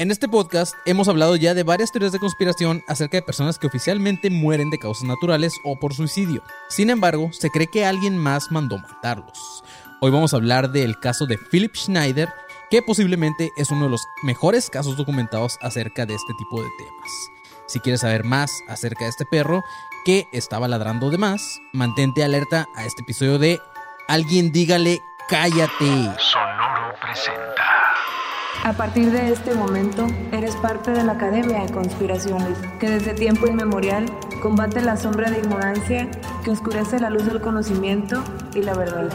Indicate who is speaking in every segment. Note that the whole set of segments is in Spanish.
Speaker 1: En este podcast hemos hablado ya de varias teorías de conspiración acerca de personas que oficialmente mueren de causas naturales o por suicidio. Sin embargo, se cree que alguien más mandó matarlos. Hoy vamos a hablar del caso de Philip Schneider, que posiblemente es uno de los mejores casos documentados acerca de este tipo de temas. Si quieres saber más acerca de este perro que estaba ladrando de más, mantente alerta a este episodio de Alguien dígale cállate.
Speaker 2: Sonoro presenta.
Speaker 3: A partir de este momento, eres parte de la Academia de Conspiraciones, que desde tiempo inmemorial combate la sombra de ignorancia que oscurece la luz del conocimiento y la verdad.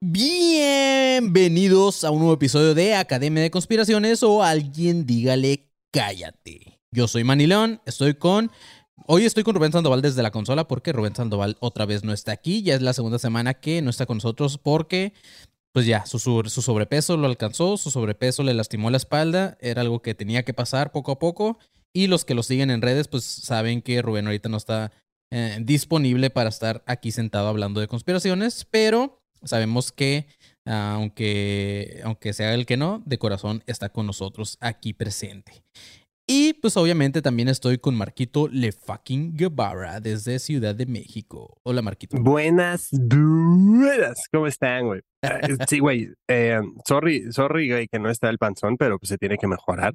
Speaker 1: Bienvenidos a un nuevo episodio de Academia de Conspiraciones o alguien dígale cállate. Yo soy Manilón, estoy con Hoy estoy con Rubén Sandoval desde la consola porque Rubén Sandoval otra vez no está aquí. Ya es la segunda semana que no está con nosotros porque, pues ya, su, su sobrepeso lo alcanzó, su sobrepeso le lastimó la espalda. Era algo que tenía que pasar poco a poco. Y los que lo siguen en redes, pues saben que Rubén ahorita no está eh, disponible para estar aquí sentado hablando de conspiraciones. Pero sabemos que, aunque, aunque sea el que no, de corazón está con nosotros aquí presente. Y pues obviamente también estoy con Marquito Le fucking Guevara desde Ciudad de México. Hola Marquito.
Speaker 4: Buenas, dudas. ¿Cómo están, güey? Ah, sí, güey. Eh, sorry, sorry, güey, que no está el panzón, pero pues se tiene que mejorar.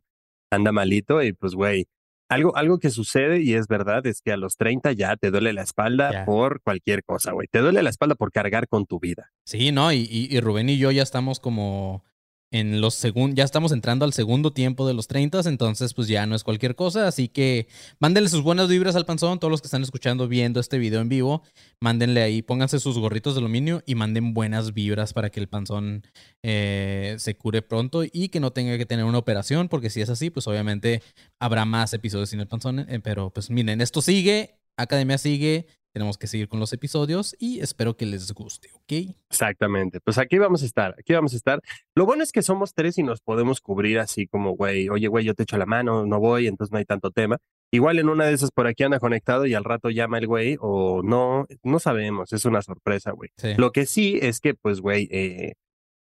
Speaker 4: Anda malito y pues, güey, algo, algo que sucede y es verdad es que a los 30 ya te duele la espalda por cualquier cosa, güey. Te duele la espalda por cargar con tu vida.
Speaker 1: Sí, ¿no? Y, y, y Rubén y yo ya estamos como en los segundos, ya estamos entrando al segundo tiempo de los 30, entonces pues ya no es cualquier cosa, así que mándenle sus buenas vibras al panzón, todos los que están escuchando, viendo este video en vivo, mándenle ahí, pónganse sus gorritos de aluminio y manden buenas vibras para que el panzón eh, se cure pronto y que no tenga que tener una operación, porque si es así, pues obviamente habrá más episodios sin el panzón, eh, pero pues miren, esto sigue, Academia sigue, tenemos que seguir con los episodios y espero que les guste, ¿ok?
Speaker 4: Exactamente. Pues aquí vamos a estar, aquí vamos a estar. Lo bueno es que somos tres y nos podemos cubrir así como, güey, oye, güey, yo te echo la mano, no voy, entonces no hay tanto tema. Igual en una de esas por aquí anda conectado y al rato llama el güey o no, no sabemos, es una sorpresa, güey. Lo que sí es que, pues, güey, eh,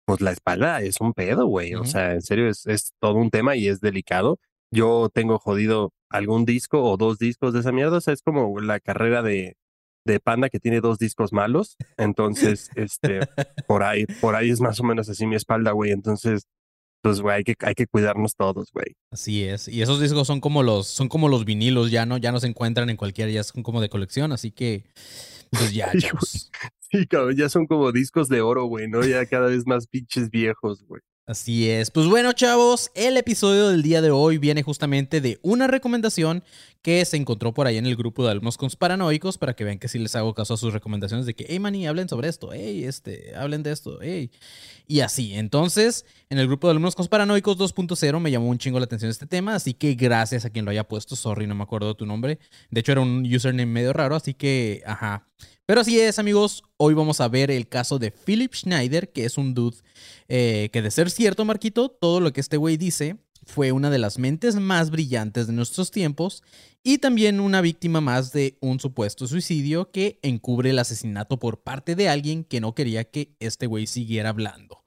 Speaker 4: pues la espalda es un pedo, güey. O sea, en serio, es, es todo un tema y es delicado. Yo tengo jodido algún disco o dos discos de esa mierda. O sea, es como la carrera de, de Panda que tiene dos discos malos. Entonces, este, por ahí, por ahí es más o menos así mi espalda, güey. Entonces, pues, güey, hay que, hay que cuidarnos todos, güey.
Speaker 1: Así es. Y esos discos son como los, son como los vinilos, ya no, ya no se encuentran en cualquier, ya son como de colección, así que, pues ya.
Speaker 4: Sí, cabrón, ya son como discos de oro, güey, ¿no? Ya cada vez más pinches viejos, güey.
Speaker 1: Así es. Pues bueno, chavos, el episodio del día de hoy viene justamente de una recomendación que se encontró por ahí en el grupo de alumnos paranoicos para que vean que sí les hago caso a sus recomendaciones de que, hey, mani, hablen sobre esto, hey, este, hablen de esto, hey. Y así. Entonces, en el grupo de alumnos paranoicos 2.0 me llamó un chingo la atención este tema, así que gracias a quien lo haya puesto. Sorry, no me acuerdo tu nombre. De hecho, era un username medio raro, así que, ajá. Pero así es, amigos. Hoy vamos a ver el caso de Philip Schneider, que es un dude eh, que, de ser cierto, Marquito, todo lo que este güey dice fue una de las mentes más brillantes de nuestros tiempos y también una víctima más de un supuesto suicidio que encubre el asesinato por parte de alguien que no quería que este güey siguiera hablando.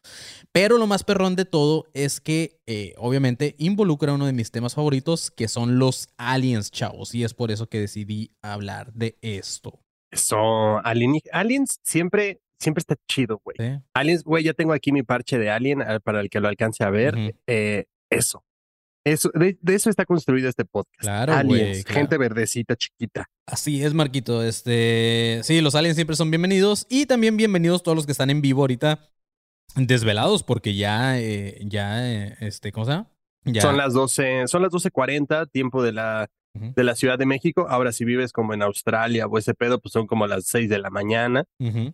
Speaker 1: Pero lo más perrón de todo es que eh, obviamente involucra uno de mis temas favoritos que son los aliens, chavos, y es por eso que decidí hablar de esto.
Speaker 4: Eso, Aliens siempre, siempre está chido, güey. Aliens, güey, ya tengo aquí mi parche de Alien ah, para el que lo alcance a ver. eh, eso. Eso, de, eso está construido este podcast.
Speaker 1: Claro,
Speaker 4: aliens, gente verdecita, chiquita.
Speaker 1: Así es, Marquito. Este, sí, los aliens siempre son bienvenidos y también bienvenidos todos los que están en vivo ahorita desvelados porque ya, eh, ya, eh, este, ¿cómo se llama? Ya.
Speaker 4: Son las 12, son las 12.40, tiempo de la de la Ciudad de México. Ahora, si vives como en Australia o ese pedo, pues son como las 6 de la mañana.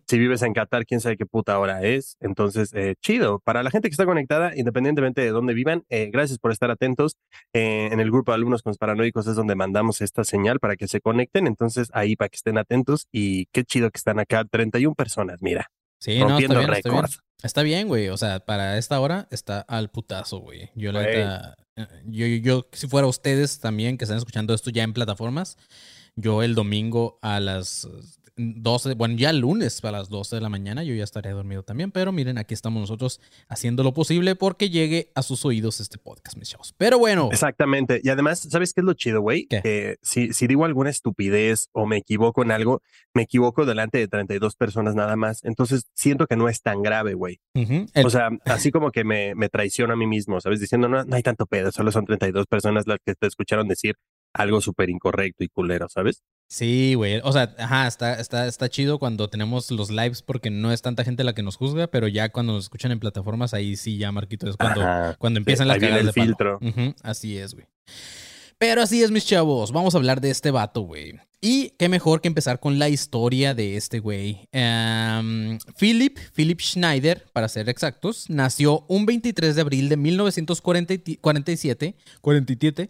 Speaker 4: Si vives en Qatar, quién sabe qué puta hora es. Entonces, eh, chido. Para la gente que está conectada, independientemente de dónde vivan, eh, gracias por estar atentos. Eh, en el grupo de alumnos con paranoicos es donde mandamos esta señal para que se conecten. Entonces, ahí para que estén atentos. Y qué chido que están acá 31 personas, mira.
Speaker 1: Sí, rompiendo no, está bien, Está bien, güey. O sea, para esta hora está al putazo, güey. Yo la neta, yo, yo, si fuera ustedes también que están escuchando esto ya en plataformas, yo el domingo a las 12, bueno, ya lunes a las 12 de la mañana, yo ya estaré dormido también, pero miren, aquí estamos nosotros haciendo lo posible porque llegue a sus oídos este podcast, mis chavos. Pero bueno.
Speaker 4: Exactamente. Y además, ¿sabes qué es lo chido, güey? Que si, si digo alguna estupidez o me equivoco en algo, me equivoco delante de 32 personas nada más. Entonces siento que no es tan grave, güey.
Speaker 1: El-
Speaker 4: O sea, así como que me, me traiciono a mí mismo, ¿sabes? Diciendo, no, no hay tanto pedo, solo son 32 personas las que te escucharon decir algo súper incorrecto y culero, ¿sabes?
Speaker 1: Sí, güey. O sea, ajá, está, está, está chido cuando tenemos los lives porque no es tanta gente la que nos juzga, pero ya cuando nos escuchan en plataformas, ahí sí, ya, Marquito, es cuando,
Speaker 4: Ajá.
Speaker 1: cuando empiezan las
Speaker 4: ahí viene el
Speaker 1: de
Speaker 4: filtro.
Speaker 1: Así es, güey. Pero así es, mis chavos. Vamos a hablar de este vato, güey. Y qué mejor que empezar con la historia de este güey. Em, Philip, Philip Schneider, para ser exactos, nació un 23 de abril de 1947 47,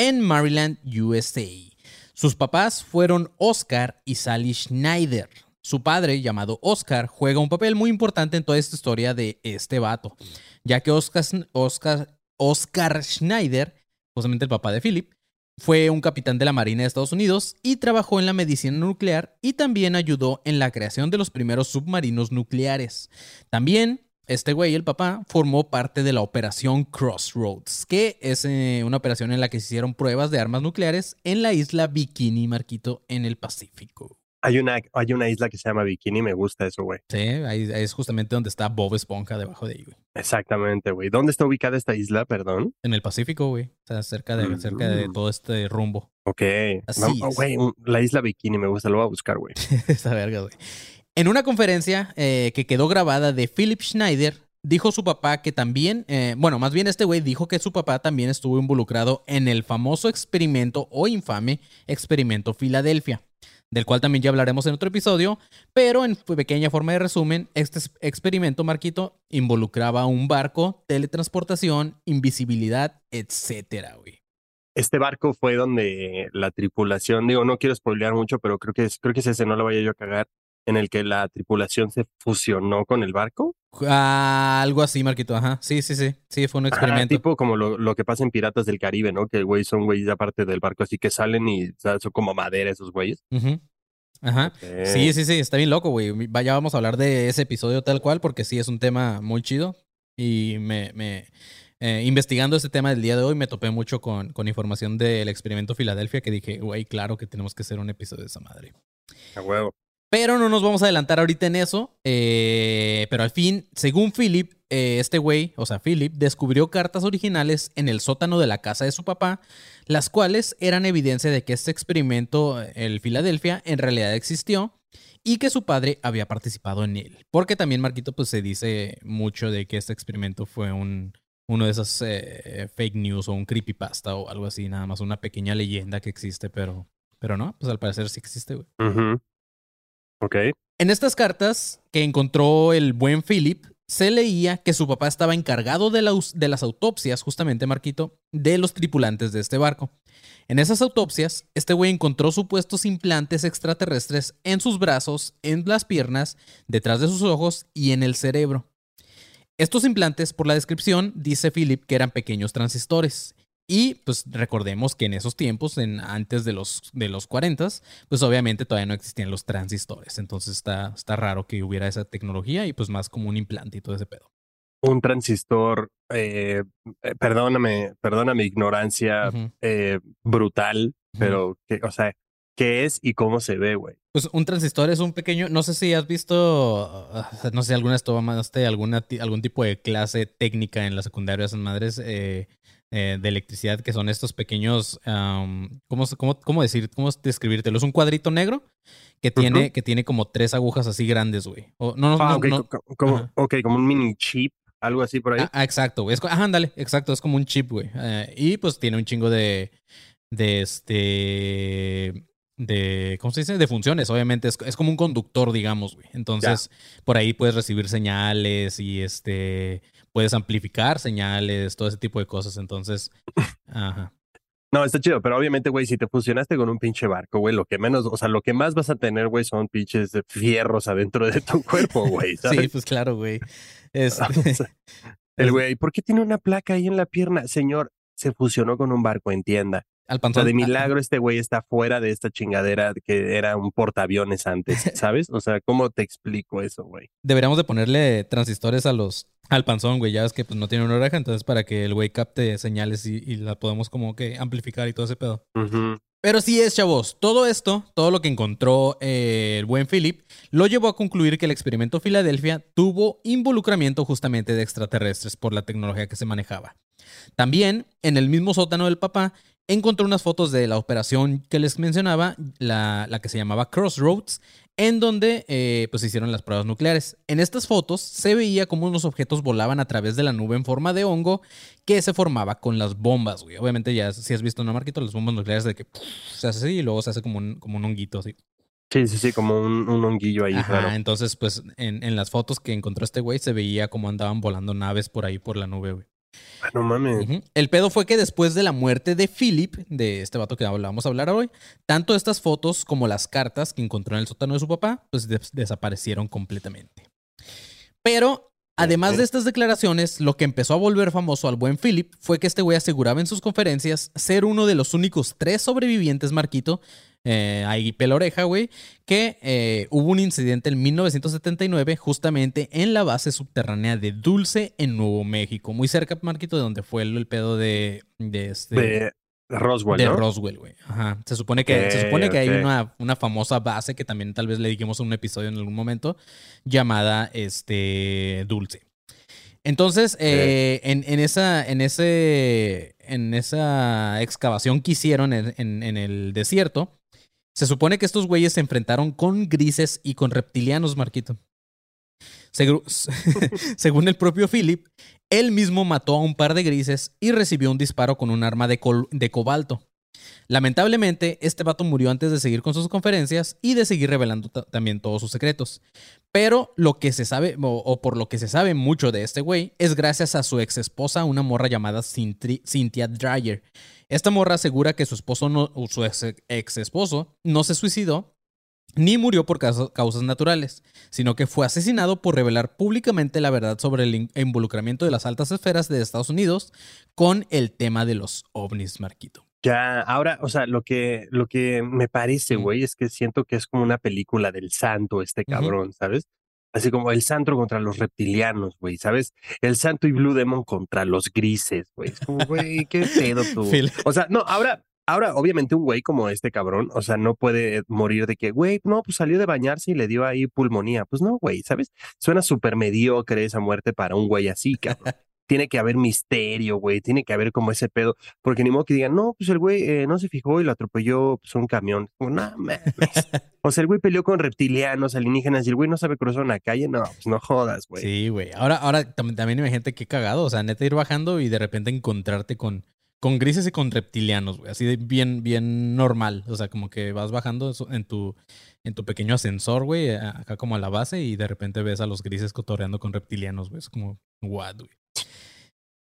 Speaker 1: en Maryland, USA. Sus papás fueron Oscar y Sally Schneider. Su padre, llamado Oscar, juega un papel muy importante en toda esta historia de este vato, ya que Oscar, Oscar, Oscar Schneider, justamente el papá de Philip, fue un capitán de la Marina de Estados Unidos y trabajó en la medicina nuclear y también ayudó en la creación de los primeros submarinos nucleares. También este güey, el papá, formó parte de la operación Crossroads, que es eh, una operación en la que se hicieron pruebas de armas nucleares en la isla Bikini Marquito en el Pacífico.
Speaker 4: Hay una, hay una isla que se llama Bikini, me gusta eso, güey.
Speaker 1: Sí, ahí, ahí es justamente donde está Bob Esponja debajo de ahí, güey.
Speaker 4: Exactamente, güey. ¿Dónde está ubicada esta isla, perdón?
Speaker 1: En el Pacífico, güey. O sea, cerca de, cerca de
Speaker 4: Mm.
Speaker 1: todo este rumbo.
Speaker 4: Ok.
Speaker 1: Así es.
Speaker 4: Güey, la isla Bikini me gusta, lo voy a buscar, güey.
Speaker 1: Esa verga, güey. En una conferencia eh, que quedó grabada de Philip Schneider, dijo su papá que también, eh, bueno, más bien este güey dijo que su papá también estuvo involucrado en el famoso experimento o infame experimento Filadelfia, del cual también ya hablaremos en otro episodio, pero en pequeña forma de resumen, este es- experimento, Marquito, involucraba un barco, teletransportación, invisibilidad, etcétera, güey.
Speaker 4: Este barco fue donde la tripulación, digo, no quiero spoilear mucho, pero creo que creo que es ese, no lo vaya yo a cagar, en el que la tripulación se fusionó con el barco.
Speaker 1: Ah, algo así, Marquito, ajá. Sí, sí, sí. Sí, fue un
Speaker 4: Ajá,
Speaker 1: experimento.
Speaker 4: tipo como lo, lo que pasa en Piratas del Caribe, ¿no? Que güey son güeyes aparte del barco, así que salen y son como madera esos güeyes.
Speaker 1: Ajá. Sí, sí, sí, está bien loco, güey. Vaya, vamos a hablar de ese episodio tal cual, porque sí es un tema muy chido. Y me, me eh, investigando este tema del día de hoy, me topé mucho con, con información del experimento Filadelfia que dije, güey, claro que tenemos que hacer un episodio de esa madre.
Speaker 4: A huevo.
Speaker 1: Pero no nos vamos a adelantar ahorita en eso. eh, pero al fin, según Philip, eh, este güey, o sea, Philip, descubrió cartas originales en el sótano de la casa de su papá, las cuales eran evidencia de que este experimento, el Filadelfia, en realidad existió y que su padre había participado en él. Porque también, Marquito, pues se dice mucho de que este experimento fue un, uno de esos eh, fake news o un creepypasta o algo así, nada más una pequeña leyenda que existe, pero, pero no, pues al parecer sí existe, güey.
Speaker 4: Ujú.
Speaker 1: En estas cartas que encontró el buen Philip, se leía que su papá estaba encargado de, de las autopsias, justamente Marquito, de los tripulantes de este barco. En esas autopsias, este güey encontró supuestos implantes extraterrestres en sus brazos, en las piernas, detrás de sus ojos y en el cerebro. Estos implantes, por la descripción, dice Philip que eran pequeños transistores. Y pues recordemos que en esos tiempos, en, antes de los, de los 40, pues obviamente todavía no existían los transistores. Entonces está, está raro que hubiera esa tecnología y pues más como un implante y todo ese pedo.
Speaker 4: Un transistor, eh, eh, perdóname, perdona mi ignorancia eh, brutal, pero, que, o sea, ¿qué es y cómo se ve, güey?
Speaker 1: Pues un transistor es un pequeño, no sé si has visto, uh, no sé, alguna vez tomaste alguna, algún tipo de clase técnica en la secundaria, esas madres eh, eh, de electricidad, que son estos pequeños, am, ¿cómo, cómo, cómo decir, cómo describírtelo? Es un cuadrito negro que tiene, que tiene como tres agujas así grandes, güey. O- no, no,
Speaker 4: Ah,
Speaker 1: no,
Speaker 4: como, ok, como un mini chip, algo así por ahí.
Speaker 1: Ah, ah, exacto, güey. Ajá, ándale, exacto. Es como un chip, güey. Eh, y pues tiene un chingo de. De este. De. ¿Cómo se dice? De funciones, obviamente. Es, es como un conductor, digamos, güey. Entonces, por ahí puedes recibir señales y este. Puedes amplificar señales, todo ese tipo de cosas. Entonces. Ajá.
Speaker 4: No, está chido, pero obviamente, güey, si te fusionaste con un pinche barco, güey, lo que menos, o sea, lo que más vas a tener, güey, son pinches fierros adentro de tu cuerpo, güey,
Speaker 1: Sí, pues claro, güey.
Speaker 4: Sea, el güey, ¿por qué tiene una placa ahí en la pierna? Señor, se fusionó con un barco, entienda.
Speaker 1: Al
Speaker 4: O sea,
Speaker 1: panzón.
Speaker 4: de milagro este güey está fuera de esta chingadera que era un portaaviones antes, ¿sabes? O sea, ¿cómo te explico eso, güey?
Speaker 1: Deberíamos de ponerle transistores a los al panzón, güey. Ya ves que pues no tiene una oreja, entonces para que el güey capte señales y, y la podamos como que amplificar y todo ese pedo. Pero sí es, chavos, todo esto, todo lo que encontró eh, el buen Philip, lo llevó a concluir que el experimento Filadelfia tuvo involucramiento justamente de extraterrestres por la tecnología que se manejaba. También, en el mismo sótano del papá, encontró unas fotos de la operación que les mencionaba, la, la que se llamaba Crossroads, en donde eh, pues hicieron las pruebas nucleares. En estas fotos se veía como unos objetos volaban a través de la nube en forma de hongo que se formaba con las bombas, güey. Obviamente ya si has visto, ¿no, Marquito? Las bombas nucleares de que se hace así y luego se hace como un, como un honguito así.
Speaker 4: Sí, sí, sí, como un, un honguillo ahí,
Speaker 1: Ajá,
Speaker 4: claro.
Speaker 1: entonces pues en, en las fotos que encontró este güey se veía como andaban volando naves por ahí por la nube, güey.
Speaker 4: Ah, no mames.
Speaker 1: El pedo fue que después de la muerte de Philip, de este vato que vamos a hablar hoy, tanto estas fotos como las cartas que encontró en el sótano de su papá, pues des- desaparecieron completamente. Pero, además de estas declaraciones, lo que empezó a volver famoso al buen Philip fue que este güey aseguraba en sus conferencias ser uno de los únicos tres sobrevivientes, Marquito, eh, ahí pela oreja, güey, que eh, hubo un incidente en 1979 justamente en la base subterránea de Dulce en Nuevo México, muy cerca, Marquito, de donde fue el, el pedo de, de este...
Speaker 4: De Roswell,
Speaker 1: de
Speaker 4: ¿no?
Speaker 1: Roswell, güey. Ajá. Se supone que, se supone que hay una, una famosa base que también tal vez le dijimos en un episodio en algún momento, llamada este Dulce. Entonces, eh, en, en esa, en, ese, en esa excavación que hicieron en, en- en el desierto, se supone que estos güeyes se enfrentaron con grises y con reptilianos, Marquito. Según el propio Philip, él mismo mató a un par de grises y recibió un disparo con un arma de cobalto. Lamentablemente, este vato murió antes de seguir con sus conferencias y de seguir revelando ta- también todos sus secretos. Pero lo que se sabe, o, por lo que se sabe mucho de este güey, es gracias a su ex esposa, una morra llamada Cynthia Dreyer. Esta morra asegura que su esposo no, su ex, ex esposo no se suicidó ni murió por causa- causas naturales, sino que fue asesinado por revelar públicamente la verdad sobre el in- involucramiento de las altas esferas de Estados Unidos con el tema de los ovnis, Marquito.
Speaker 4: Ya, ahora, o sea, lo que, lo que me parece, güey, es que siento que es como una película del santo, este cabrón, ¿sabes? Así como el santo contra los reptilianos, güey, ¿sabes? El santo y Blue Demon contra los grises, güey. Es como, güey, qué pedo tú. O sea, no, ahora, ahora, obviamente, un güey como este cabrón, o sea, no puede morir de que, güey, no, pues salió de bañarse y le dio ahí pulmonía. Pues no, güey, ¿sabes? Suena súper mediocre esa muerte para un güey así, cabrón. Tiene que haber misterio, güey, tiene que haber como ese pedo, porque ni modo que digan, no, pues el güey eh, no se fijó y lo atropelló pues, un camión. Como, no, mames. O sea, el güey peleó con reptilianos, alienígenas y el güey no sabe cruzar una calle. No, pues no jodas, güey.
Speaker 1: Sí, güey. Ahora, ahora tam- también imagínate qué cagado. O sea, neta ir bajando y de repente encontrarte con, con grises y con reptilianos, güey. Así de bien, bien normal. O sea, como que vas bajando en tu, en tu pequeño ascensor, güey, acá como a la base y de repente ves a los grises cotorreando con reptilianos, güey. Es como, what, güey.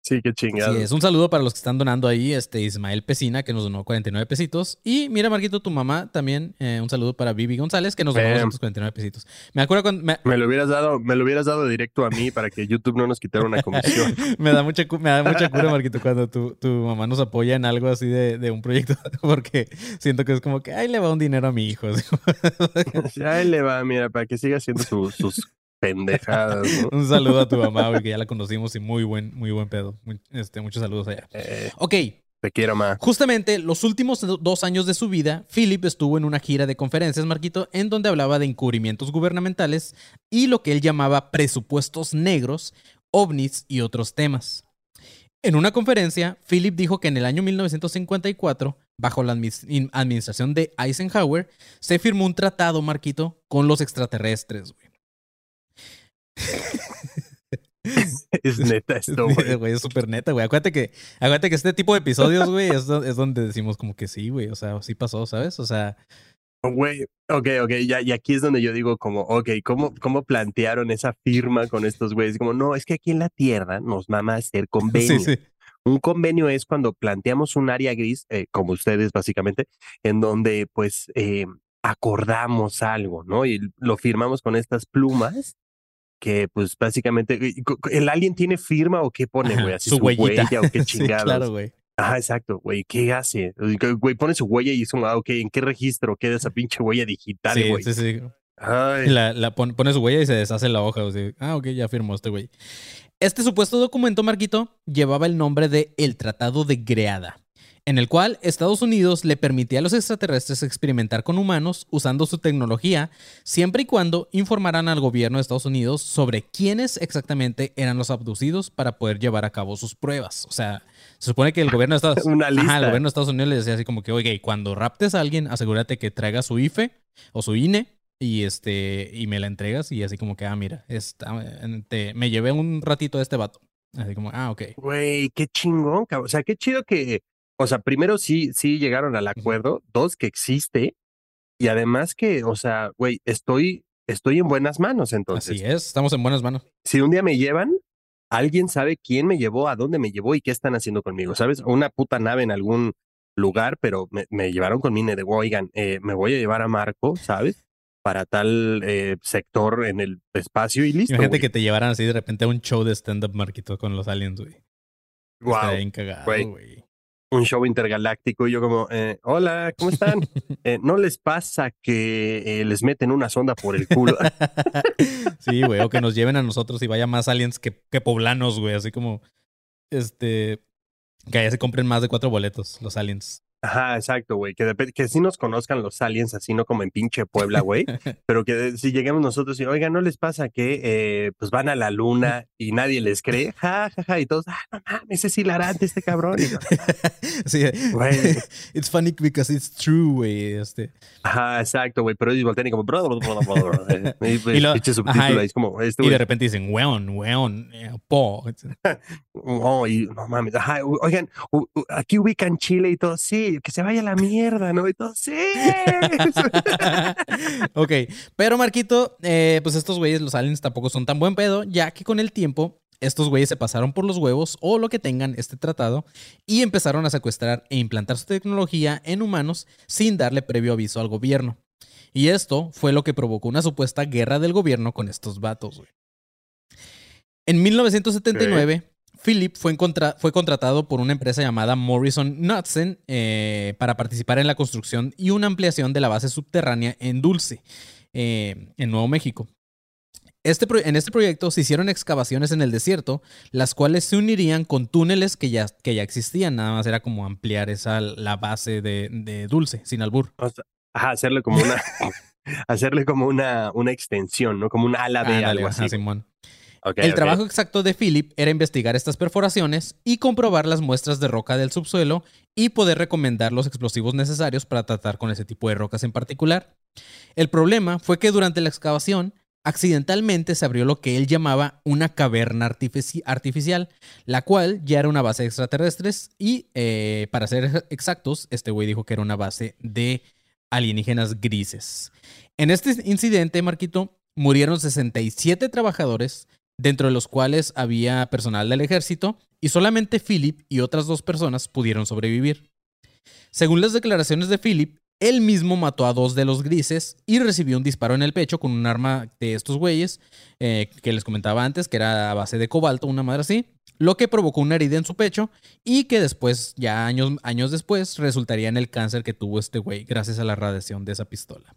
Speaker 4: Sí, qué chingado.
Speaker 1: Así es. Un saludo para los que están donando ahí, este Ismael Pesina, que nos donó 49 pesitos. Y mira, Marquito, tu mamá también, eh, un saludo para Vivi González, que nos donó
Speaker 4: Bam.
Speaker 1: 249 pesitos. Me acuerdo cuando... Me,
Speaker 4: Me lo hubieras dado, me lo hubieras dado directo a mí para que YouTube no nos quitara una comisión.
Speaker 1: me da mucha me da mucha cura, Marquito, cuando tu, tu mamá nos apoya en algo así de, de un proyecto, porque siento que es como que, ay, le va un dinero a mi hijo.
Speaker 4: Ya le va, mira, para que siga haciendo su- sus pendejadas, ¿no?
Speaker 1: un saludo a tu mamá, güey, que ya la conocimos y muy buen, muy buen pedo. Muy- este, muchos saludos allá.
Speaker 4: Eh,
Speaker 1: Ok,
Speaker 4: te quiero más.
Speaker 1: Justamente los últimos do- dos años de su vida, Philip estuvo en una gira de conferencias, Marquito, en donde hablaba de encubrimientos gubernamentales y lo que él llamaba presupuestos negros, ovnis y otros temas. En una conferencia, Philip dijo que en el año 1954, bajo la administración de Eisenhower, se firmó un tratado, Marquito, con los extraterrestres. güey.
Speaker 4: Es neta esto, güey.
Speaker 1: Güey, es súper neta, güey. Acuérdate que, acuérdate que este tipo de episodios, güey, es, do- es donde decimos como que sí, güey. O sea, sí pasó, ¿sabes? O sea,
Speaker 4: Güey, ok, ok, ya, y aquí es donde yo digo como, ok, ¿cómo, ¿cómo plantearon esa firma con estos güeyes? Como, no, es que aquí en la Tierra nos mama hacer convenios.
Speaker 1: sí, sí.
Speaker 4: Un convenio es cuando planteamos un área gris, eh, como ustedes básicamente, en donde pues eh, acordamos algo, ¿no? Y lo firmamos con estas plumas que pues básicamente, ¿el alien tiene firma o qué pone, güey? Así
Speaker 1: su
Speaker 4: huella o qué
Speaker 1: Sí,
Speaker 4: chingados.
Speaker 1: claro, güey.
Speaker 4: Ajá, exacto, güey. ¿Qué hace? Güey, pone su huella y es como, ah, ok, ¿en qué registro queda esa pinche huella digital,
Speaker 1: Sí,
Speaker 4: güey?
Speaker 1: sí, sí.
Speaker 4: Ay,
Speaker 1: La, la pon- pone su huella y se deshace la hoja. o sea, ah, ok, ya firmó este güey. Este supuesto documento, Marquito, llevaba el nombre de El Tratado de Greada, en el cual Estados Unidos le permitía a los extraterrestres experimentar con humanos usando su tecnología, siempre y cuando informaran al gobierno de Estados Unidos sobre quiénes exactamente eran los abducidos para poder llevar a cabo sus pruebas. O sea, se supone que el gobierno de Estados
Speaker 4: Una
Speaker 1: Ajá,
Speaker 4: lista.
Speaker 1: el gobierno de Estados Unidos le decía así como que, oye, cuando raptes a alguien, asegúrate que traiga su IFE o su INE y este y me la entregas y así como que, ah, mira, te- me llevé un ratito de este vato. Así como, ah, ok.
Speaker 4: Güey, qué chingón, cabrón. O sea, qué chido que, o sea, primero sí, sí llegaron al acuerdo, dos, que existe, y además que, o sea, güey, estoy, estoy en buenas manos entonces.
Speaker 1: Así es, estamos en buenas manos.
Speaker 4: Si un día me llevan, alguien sabe quién me llevó, a dónde me llevó y qué están haciendo conmigo, ¿sabes? Una puta nave en algún lugar, pero me, me llevaron con mi de oigan, eh, me voy a llevar a Marco, ¿sabes? Para tal eh, sector en el espacio y listo.
Speaker 1: Imagínate
Speaker 4: güey.
Speaker 1: que te llevaran así de repente a un show de stand-up, Marquito, con los aliens, güey. Estaría bien cagado,
Speaker 4: güey.
Speaker 1: güey.
Speaker 4: Un show intergaláctico y yo como, eh, hola, ¿cómo están? Eh, ¿No les pasa que eh, les meten una sonda por el culo?
Speaker 1: sí, güey, o que nos lleven a nosotros y vaya más aliens que, que poblanos, güey. Así como, este, que allá se compren más de cuatro boletos, los aliens.
Speaker 4: Ajá, exacto, güey. Que, que sí nos conozcan los aliens, así no como en pinche Puebla, güey. pero que si lleguemos nosotros y, oiga, ¿no les pasa que eh, pues van a la luna y nadie les cree? Ja, ja, ja. Y todos, ah, no mames, es hilarante este cabrón. Y
Speaker 1: sí,
Speaker 4: Güey.
Speaker 1: it's funny because it's true, güey. Este.
Speaker 4: Ajá, exacto, güey. Pero ellos voltean y como, bro, bro, bro, bro, y,
Speaker 1: lo- ajá,
Speaker 4: ahí es como, este
Speaker 1: Y de repente dicen, weón, weón, eh, po.
Speaker 4: Oh, y no mames, ajá, oigan, aquí ubican Chile y todo, sí, que se vaya a la mierda, ¿no? Y sí.
Speaker 1: ok, pero Marquito, eh, pues estos güeyes, los aliens tampoco son tan buen pedo, ya que con el tiempo estos güeyes se pasaron por los huevos o lo que tengan este tratado y empezaron a secuestrar e implantar su tecnología en humanos sin darle previo aviso al gobierno. Y esto fue lo que provocó una supuesta guerra del gobierno con estos vatos, güey. En 1979, Philip fue, fue contratado por una empresa llamada Morrison Knudsen eh, para participar en la construcción y una ampliación de la base subterránea en Dulce, eh, en Nuevo México. Este en este proyecto se hicieron excavaciones en el desierto, las cuales se unirían con túneles que ya, que ya existían. Nada más era como ampliar esa, la base de, de Dulce, sin albur.
Speaker 4: O sea, ajá, hacerle como una, hacerle como una, una extensión, ¿no? Como un ala de algo
Speaker 1: ajá,
Speaker 4: así.
Speaker 1: Simón. El trabajo exacto de Philip era investigar estas perforaciones y comprobar las muestras de roca del subsuelo y poder recomendar los explosivos necesarios para tratar con ese tipo de rocas en particular. El problema fue que durante la excavación, accidentalmente se abrió lo que él llamaba una caverna artifici- artificial, la cual ya era una base de extraterrestres y, eh, para ser exactos, este güey dijo que era una base de alienígenas grises. En este incidente, Marquito, murieron 67 trabajadores, dentro de los cuales había personal del ejército, y solamente Philip y otras dos personas pudieron sobrevivir. Según las declaraciones de Philip, él mismo mató a dos de los grises y recibió un disparo en el pecho con un arma de estos güeyes eh, que les comentaba antes, que era a base de cobalto, una madre así, lo que provocó una herida en su pecho y que después, ya años, años después, resultaría en el cáncer que tuvo este güey gracias a la radiación de esa pistola.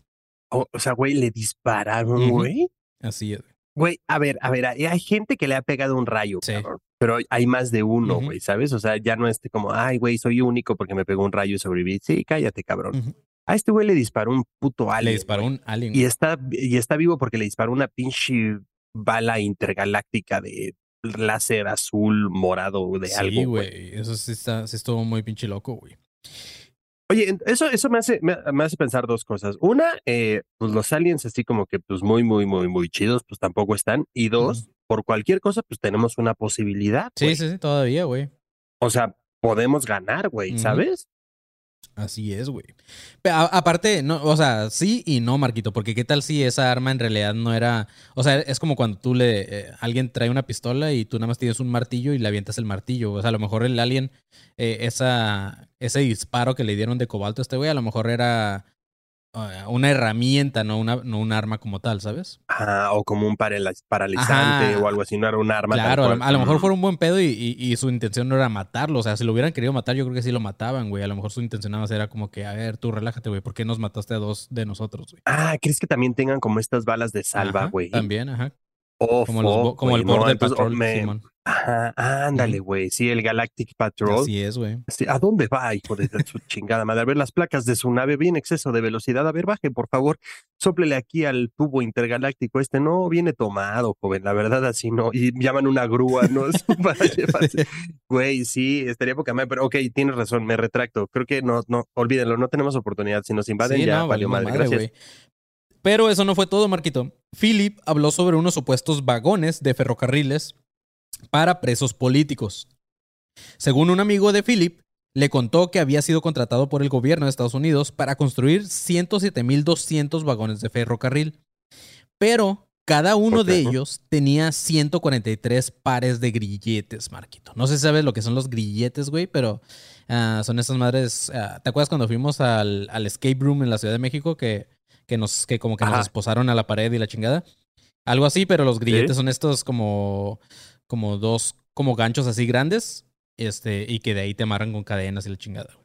Speaker 4: O, o sea, güey, le dispararon, güey.
Speaker 1: Así es.
Speaker 4: Güey, a ver, a ver, hay gente que le ha pegado un rayo,
Speaker 1: Sí.
Speaker 4: cabrón, pero hay más de uno, güey, ¿sabes? O sea, ya no es como, ay, güey, soy único porque me pegó un rayo y sobreviví. Sí, cállate, cabrón. A este güey le disparó un puto alien.
Speaker 1: Le disparó un alien.
Speaker 4: Y está, y está vivo porque le disparó una pinche bala intergaláctica de láser azul, morado, de
Speaker 1: sí,
Speaker 4: algo, güey.
Speaker 1: güey. Eso sí, está, sí estuvo muy pinche loco, güey.
Speaker 4: Oye, eso, eso me hace, me, me hace pensar dos cosas. Una, eh, pues los aliens así como que pues muy, muy, muy, muy chidos, pues tampoco están. Y dos, por cualquier cosa, pues tenemos una posibilidad.
Speaker 1: Sí, sí, sí, todavía, güey.
Speaker 4: O sea, podemos ganar, güey. ¿sabes?
Speaker 1: Así es, güey. Aparte, no, o sea, sí y no, Marquito, porque qué tal si esa arma en realidad no era, o sea, es como cuando tú le, eh, alguien trae una pistola y tú nada más tienes un martillo y le avientas el martillo, o sea, a lo mejor el alien, eh, ese disparo que le dieron de cobalto a este güey, a lo mejor era una herramienta, no, una, no un arma como tal, ¿sabes?
Speaker 4: Ah, o como un paralizante
Speaker 1: Ajá.
Speaker 4: o algo así, no era un arma.
Speaker 1: Claro, a
Speaker 4: cual.
Speaker 1: lo, a lo mejor fue un buen pedo y, y- y su intención no era matarlo. O sea, si lo hubieran querido matar, yo creo que sí lo mataban, güey. A lo mejor su intención nada más era como que, a ver, tú relájate, güey. ¿Por qué nos mataste a dos de nosotros, güey?
Speaker 4: Ah, ¿crees que también tengan como estas balas de salva,
Speaker 1: Ajá,
Speaker 4: güey?
Speaker 1: También, ajá.
Speaker 4: Oh,
Speaker 1: Como, los como el
Speaker 4: güey, no,
Speaker 1: Border
Speaker 4: entonces,
Speaker 1: Patrol,
Speaker 4: oh, me-
Speaker 1: Simón.
Speaker 4: Ajá, ándale, güey. Sí, el Galactic Patrol.
Speaker 1: Así es, güey.
Speaker 4: Sí, ¿A dónde va, hijo de su chingada madre? A ver las placas de su nave, viene exceso de velocidad. A ver, baje, por favor. Sóplele aquí al tubo intergaláctico. Este no viene tomado, joven. La verdad, así no. Y llaman una grúa, ¿no? Para llevarse. Güey, sí, estaría poca madre. Pero ok, tienes razón, me retracto. Creo que no, no, olvídenlo, no tenemos oportunidad. Si nos invaden,
Speaker 1: Sí,
Speaker 4: ya
Speaker 1: no,
Speaker 4: valió madre.
Speaker 1: madre,
Speaker 4: Gracias.
Speaker 1: Pero eso no fue todo, Marquito. Philip habló sobre unos supuestos vagones de ferrocarriles para presos políticos. Según un amigo de Philip, le contó que había sido contratado por el gobierno de Estados Unidos para construir 107.200 vagones de ferrocarril. Pero cada uno de ellos tenía 143 pares de grilletes, Marquito. No sé si sabes lo que son los grilletes, güey, pero ah, son esas madres. ah, ¿Te acuerdas cuando fuimos al, al escape room en la Ciudad de México que, que nos, que como que nos esposaron a la pared y la chingada? Algo así, pero los grilletes
Speaker 4: Sí.
Speaker 1: son estos como, como dos, como ganchos así grandes, este, y que de ahí te amarran con cadenas y la chingada.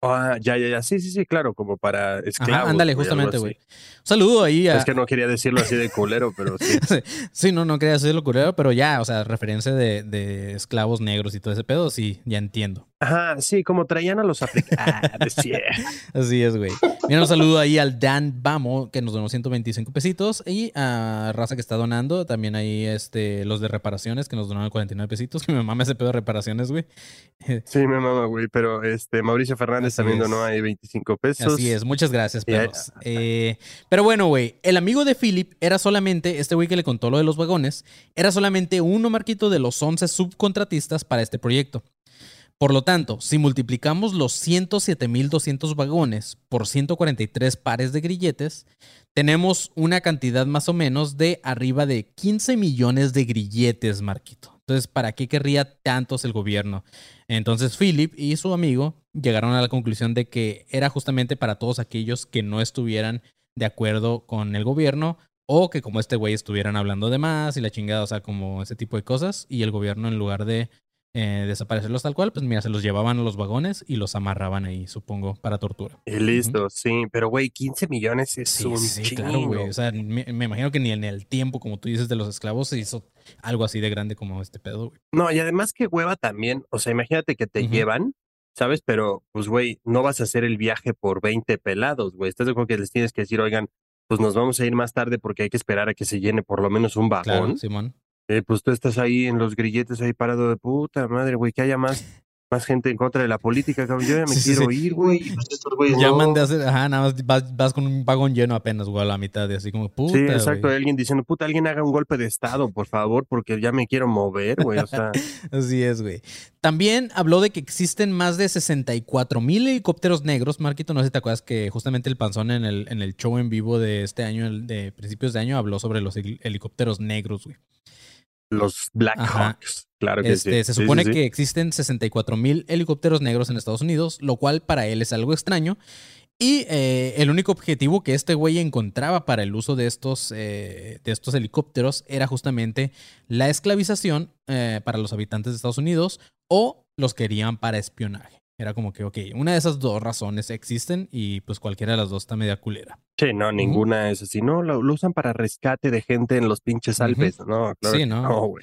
Speaker 4: Ah, ya, ya, ya. Sí, sí, sí, claro, como para esclavos.
Speaker 1: Ajá, ándale, justamente, güey. Un saludo ahí a.
Speaker 4: Es que no quería decirlo así de culero, pero sí.
Speaker 1: sí, no, no quería decirlo curioso, pero ya, o sea, referencia de, de esclavos negros y todo ese pedo, sí, ya entiendo.
Speaker 4: Ajá, sí, como traían a los africanos. Ah.
Speaker 1: Así es, güey. Mira, un saludo ahí al Dan Bamo, que nos donó 125 pesitos. Y a Raza que está donando. También ahí este, los de reparaciones, que nos donaron 49 pesitos. Que me mama ese pedo de reparaciones, güey.
Speaker 4: Sí, me mama, güey, pero este Mauricio Fernández
Speaker 1: Así
Speaker 4: también
Speaker 1: es.
Speaker 4: donó ahí 25 pesos.
Speaker 1: Así es, muchas gracias. Eh, pero bueno, güey, el amigo de Philip era solamente, este güey que le contó lo de los vagones, era solamente uno, Marquito, de los 11 subcontratistas para este proyecto. Por lo tanto, si multiplicamos los 107.200 vagones por 143 pares de grilletes, tenemos una cantidad más o menos de arriba de 15 millones de grilletes, Marquito. Entonces, ¿para qué querría tantos el gobierno? Entonces, Philip y su amigo llegaron a la conclusión de que era justamente para todos aquellos que no estuvieran de acuerdo con el gobierno o que como este güey estuvieran hablando de más y la chingada, o sea, como ese tipo de cosas y el gobierno en lugar de eh, desaparecerlos tal cual, pues mira, se los llevaban a los vagones y los amarraban ahí, supongo, para tortura.
Speaker 4: Y listo, sí, pero güey, 15 millones es
Speaker 1: Sí,
Speaker 4: un
Speaker 1: sí,
Speaker 4: chingo.
Speaker 1: claro, güey. O sea, me, me imagino que ni en el tiempo, como tú dices, de los esclavos se hizo algo así de grande como este pedo, güey.
Speaker 4: No, y además que hueva también, o sea, imagínate que te llevan, ¿sabes? Pero, pues, güey, no vas a hacer el viaje por 20 pelados, güey. ¿Estás de acuerdo que les tienes que decir, oigan, pues nos vamos a ir más tarde porque hay que esperar a que se llene por lo menos un vagón?
Speaker 1: Claro, Simón.
Speaker 4: Eh, pues tú estás ahí en los grilletes ahí parado de puta madre, güey, que haya más, más gente en contra de la política, cabrón. Yo ya me
Speaker 1: Sí,
Speaker 4: quiero
Speaker 1: sí.
Speaker 4: ir, güey. pues estos güeyes
Speaker 1: Llaman
Speaker 4: no.
Speaker 1: de hacer, ajá, nada más vas, vas con un vagón lleno apenas, güey, a la mitad de así como puta.
Speaker 4: Sí, exacto.
Speaker 1: güey.
Speaker 4: Alguien diciendo, puta, alguien haga un golpe de estado, por favor, porque ya me quiero mover, güey. O sea,
Speaker 1: Así es, güey. También habló de que existen más de 64 mil helicópteros negros. Marquito, no sé si te acuerdas que justamente el panzón en el, en el show en vivo de este año, de principios de año, habló sobre los heli- helicópteros negros, güey.
Speaker 4: Los Black
Speaker 1: Ajá.
Speaker 4: Hawks. Claro que
Speaker 1: Este,
Speaker 4: sí.
Speaker 1: Se supone
Speaker 4: sí, sí.
Speaker 1: que existen 64 mil helicópteros negros en Estados Unidos, lo cual para él es algo extraño. Y eh, el único objetivo que este güey encontraba para el uso de estos, eh, de estos helicópteros era justamente la esclavización eh, para los habitantes de Estados Unidos o los querían para espionaje. Era como que, ok, una de esas dos razones existen y pues cualquiera de las dos está media culera.
Speaker 4: Sí, no, ninguna es así. No, lo, lo usan para rescate de gente en los pinches. Alpes. No, claro
Speaker 1: Sí, no.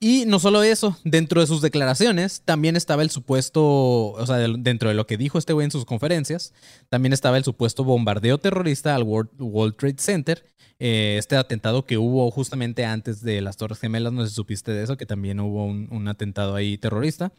Speaker 1: Y no solo eso, dentro de sus declaraciones también estaba el supuesto, o sea, dentro de lo que dijo este güey en sus conferencias, también estaba el supuesto bombardeo terrorista al World, World Trade Center, eh, este atentado que hubo justamente antes de las Torres Gemelas, no sé si supiste de eso, que también hubo un, un atentado ahí terrorista.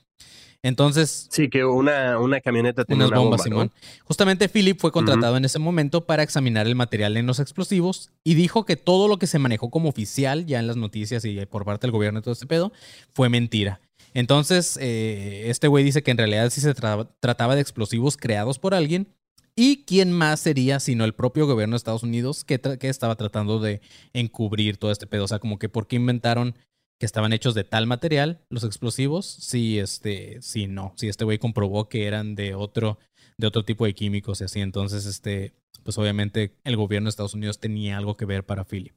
Speaker 1: Entonces,
Speaker 4: Sí, que una, una camioneta tiene
Speaker 1: unas
Speaker 4: una
Speaker 1: bombas,
Speaker 4: bomba, ¿no?
Speaker 1: Simón. Justamente Philip fue contratado en ese momento para examinar el material en los explosivos y dijo que todo lo que se manejó como oficial ya en las noticias y por parte del gobierno y todo este pedo fue mentira. Entonces, eh, este güey dice que en realidad sí se tra- trataba de explosivos creados por alguien. ¿Y quién más sería sino el propio gobierno de Estados Unidos que, que estaba tratando de encubrir todo este pedo? O sea, como que por qué inventaron que estaban hechos de tal material, los explosivos, si este, si no, si este güey comprobó que eran de otro, de otro tipo de químicos y así. Entonces, este, pues obviamente el gobierno de Estados Unidos tenía algo que ver para Philip.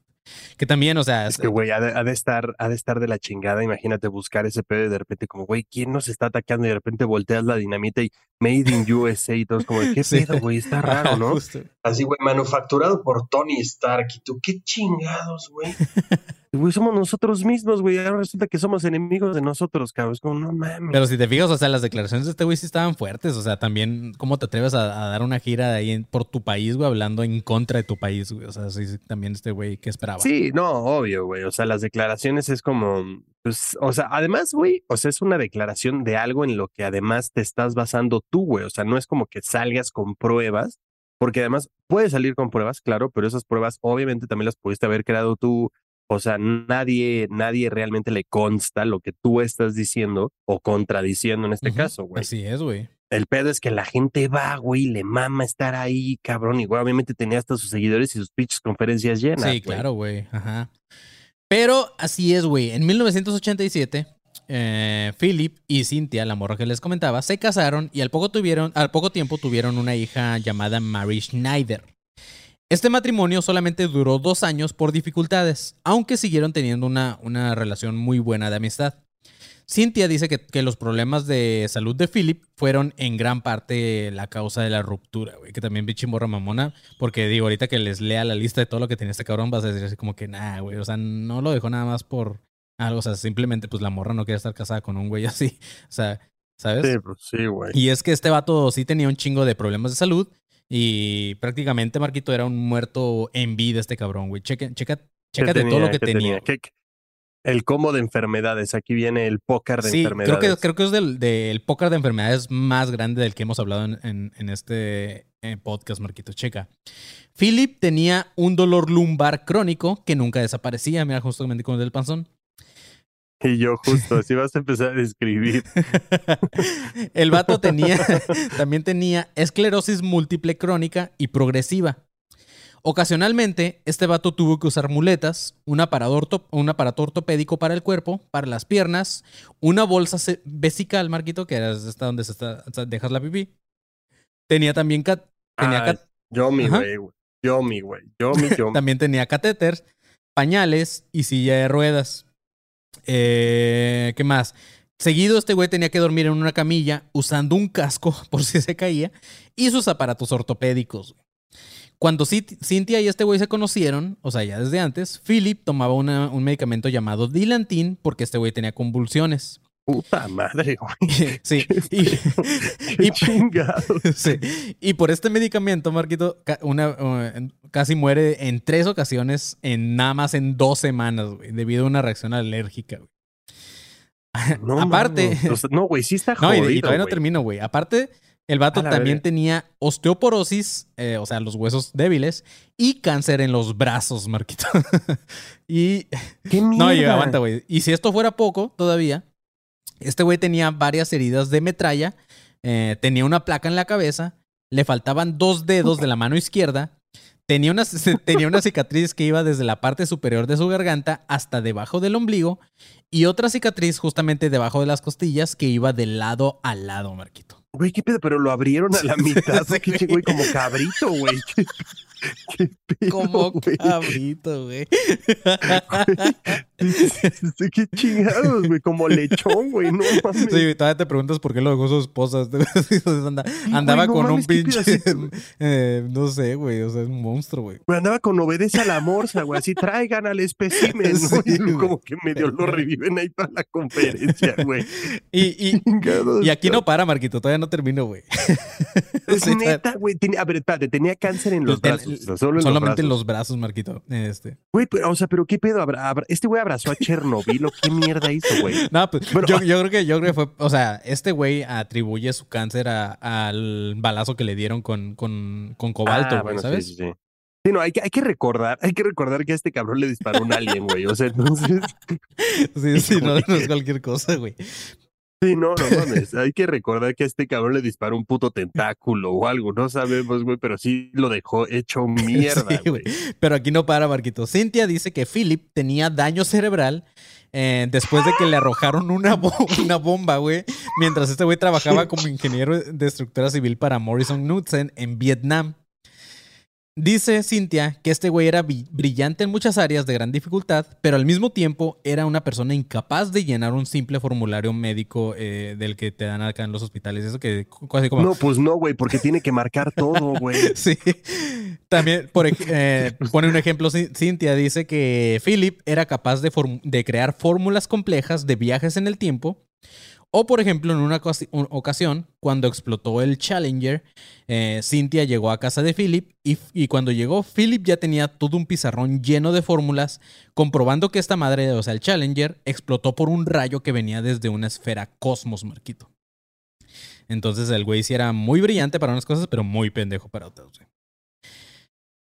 Speaker 1: Que también, o sea,
Speaker 4: Es que, güey, ha de, ha de estar, ha de estar de la chingada. Imagínate buscar ese pedo y de repente, como, güey, ¿quién nos está atacando? Y de repente volteas la dinamita y Made in USA y todos como, ¿qué
Speaker 1: Sí.
Speaker 4: pedo, güey? Está raro, ¿no?
Speaker 1: Justo.
Speaker 5: Así, güey, manufacturado por Tony Stark. Y tú, qué chingados, güey.
Speaker 4: Güey, somos nosotros mismos, güey. Ahora resulta que somos enemigos de nosotros, cabrón. Es como, no mames.
Speaker 1: Pero si te fijas, o sea, las declaraciones de este güey sí estaban fuertes. O sea, también, ¿cómo te atreves a, a dar una gira ahí en- por tu país, güey, hablando en contra de tu país, güey? O sea, sí, sí, también este güey, ¿qué esperaba?
Speaker 4: Sí, no, obvio, güey. O sea, las declaraciones es como, pues, o sea, además, güey, o sea, es una declaración de algo en lo que además te estás basando tú, güey. O sea, no es como que salgas con pruebas, porque además puedes salir con pruebas, claro, pero esas pruebas obviamente también las pudiste haber creado tú. O sea, nadie, nadie realmente le consta lo que tú estás diciendo o contradiciendo en este caso, güey.
Speaker 1: Así es, güey.
Speaker 4: El pedo es que la gente va, güey, le mama estar ahí, cabrón. Y güey, obviamente tenía hasta sus seguidores y sus pinches conferencias llenas.
Speaker 1: Sí,
Speaker 4: güey.
Speaker 1: claro, güey. Ajá. Pero así es, güey. En 1987, eh, Philip y Cynthia, la morra que les comentaba, se casaron y al poco, tuvieron, al poco tiempo tuvieron una hija llamada Mary Schneider. Este matrimonio solamente duró dos años por dificultades, aunque siguieron teniendo una, una relación muy buena de amistad. Cynthia dice que, que los problemas de salud de Philip fueron en gran parte la causa de la ruptura, güey. Que también bichi morra mamona. Porque digo, ahorita que les lea la lista de todo lo que tenía este cabrón, vas a decir así como que, nah, güey. O sea, no lo dejó nada más por algo. O sea, simplemente, pues la morra no quería estar casada con un güey así. O sea, ¿sabes?
Speaker 4: Sí, pues sí, güey.
Speaker 1: Y es que este vato sí tenía un chingo de problemas de salud. Y prácticamente Marquito era un muerto en vida este cabrón, güey. Checa, checa,
Speaker 4: ¿Qué
Speaker 1: chécate todo lo que
Speaker 4: ¿Qué
Speaker 1: tenía.
Speaker 4: ¿Qué- qué- el combo de enfermedades. Aquí viene el póker de
Speaker 1: Sí, creo
Speaker 4: enfermedades.
Speaker 1: que, creo que es del, del póker de enfermedades más grande del que hemos hablado en, en- en este eh, podcast, Marquito. Checa. Philip tenía un dolor lumbar crónico que nunca desaparecía. Mira, justamente con el del panzón.
Speaker 4: Y yo justo, así vas a empezar a describir.
Speaker 1: el vato tenía, también tenía esclerosis múltiple crónica y progresiva. Ocasionalmente, este vato tuvo que usar muletas, un aparato, orto- un aparato ortopédico para el cuerpo, para las piernas, una bolsa vesical, Marquito, que esta donde se está, dejas la pipí. Tenía también cat- tenía
Speaker 4: Ah,
Speaker 1: cat-
Speaker 4: yo mi
Speaker 1: Ajá.
Speaker 4: güey, güey. Yo mi güey. Yo mi, yo mi.
Speaker 1: también tenía catéteres, pañales y silla de ruedas. Eh, ¿Qué más? Seguido este güey tenía que dormir en una camilla usando un casco por si se caía y sus aparatos ortopédicos. Cuando Cynthia y este güey se conocieron, o sea, ya desde antes, Philip tomaba una- un medicamento llamado Dilantin porque este güey tenía convulsiones.
Speaker 4: Puta madre, güey.
Speaker 1: sí. Y, y-. Sí. Y por este medicamento, Marquito, una, uh, casi muere en tres ocasiones, en nada más en dos semanas, güey, debido a una reacción alérgica, güey.
Speaker 4: No,
Speaker 1: Aparte,
Speaker 4: no, güey, sí está
Speaker 1: no,
Speaker 4: jodido.
Speaker 1: y, y todavía no termino, güey. Aparte, el vato también tenía osteoporosis, eh, o sea, los huesos débiles, y cáncer en los brazos, Marquito. y
Speaker 4: ¿Qué
Speaker 1: no, y
Speaker 4: mierda?
Speaker 1: aguanta, güey. Y si esto fuera poco, todavía, este güey tenía varias heridas de metralla, eh, tenía una placa en la cabeza, le faltaban dos dedos de la mano izquierda, tenía una, tenía una cicatriz que iba desde la parte superior de su garganta hasta debajo del ombligo y otra cicatriz justamente debajo de las costillas que iba de lado a lado, Marquito.
Speaker 4: Güey, qué pedo, pero lo abrieron a la mitad.
Speaker 1: Sí,
Speaker 4: ¿Qué, güey, como cabrito, güey. ¿Qué, qué pedo,
Speaker 1: Como
Speaker 4: güey?
Speaker 1: cabrito, güey.
Speaker 4: Qué chingados, güey. Como lechón, güey. No mames.
Speaker 1: Sí, todavía te preguntas por qué lo dejó su esposa. Anda- andaba
Speaker 4: no
Speaker 1: con un
Speaker 4: mames,
Speaker 1: pinche. eh, no sé, güey. O sea, es un monstruo, güey.
Speaker 4: Güey, andaba con obedece a la morsa, güey. Así traigan al espécimen, ¿no?
Speaker 1: Sí,
Speaker 4: y luego
Speaker 1: güey.
Speaker 4: como que medio lo reviven ahí para la conferencia, güey.
Speaker 1: Y, y, y aquí no para, Marquito. Todavía no termino, güey.
Speaker 4: Es
Speaker 1: Sí,
Speaker 4: neta, güey. A ver, espérate, tenía cáncer en los
Speaker 1: Ten-
Speaker 4: brazos. o sea, solo en
Speaker 1: Solamente en
Speaker 4: los
Speaker 1: brazos, Marquito. Este.
Speaker 4: Güey, pero, o sea, pero qué pedo. Abra- abra- Este güey abrazó a Chernobyl. ¿o ¿Qué mierda hizo, güey?
Speaker 1: No, pues
Speaker 4: Bueno,
Speaker 1: yo,
Speaker 4: ah.
Speaker 1: yo creo que yo creo que fue, o sea, este güey atribuye su cáncer a- al balazo que le dieron con, con, con cobalto,
Speaker 4: Ah,
Speaker 1: güey,
Speaker 4: bueno, sí,
Speaker 1: ¿sabes?
Speaker 4: sí, sí. Sí, no, hay que, hay que recordar, hay que recordar que a este cabrón le disparó un alien, güey. O sea, entonces,
Speaker 1: Sí, sí, no, no es cualquier cosa, güey.
Speaker 4: Sí, no, no mames. Hay que recordar que a este cabrón le disparó un puto tentáculo o algo. No sabemos, güey, pero sí lo dejó hecho mierda,
Speaker 1: Sí,
Speaker 4: güey.
Speaker 1: Pero aquí no para, Marquito. Cintia dice que Philip tenía daño cerebral eh, después de que le arrojaron una, bo- una bomba, güey, mientras este güey trabajaba como ingeniero de estructura civil para Morrison Knudsen en Vietnam. Dice Cynthia que este güey era brillante en muchas áreas de gran dificultad, pero al mismo tiempo era una persona incapaz de llenar un simple formulario médico eh, del que te dan acá en los hospitales. Eso que casi como...
Speaker 4: No, pues no, güey, porque tiene que marcar todo, güey.
Speaker 1: Sí. También por eh, pone un ejemplo, Cin- Cynthia dice que Philip era capaz de crear fórmulas complejas de viajes en el tiempo. O, por ejemplo, en una ocasi- un- ocasión, cuando explotó el Challenger, eh, Cynthia llegó a casa de Philip y, cuando llegó, Philip ya tenía todo un pizarrón lleno de fórmulas, comprobando que esta madre, o sea, el Challenger, explotó por un rayo que venía desde una esfera cosmos, Marquito. Entonces el güey sí era muy brillante para unas cosas, pero muy pendejo para otras.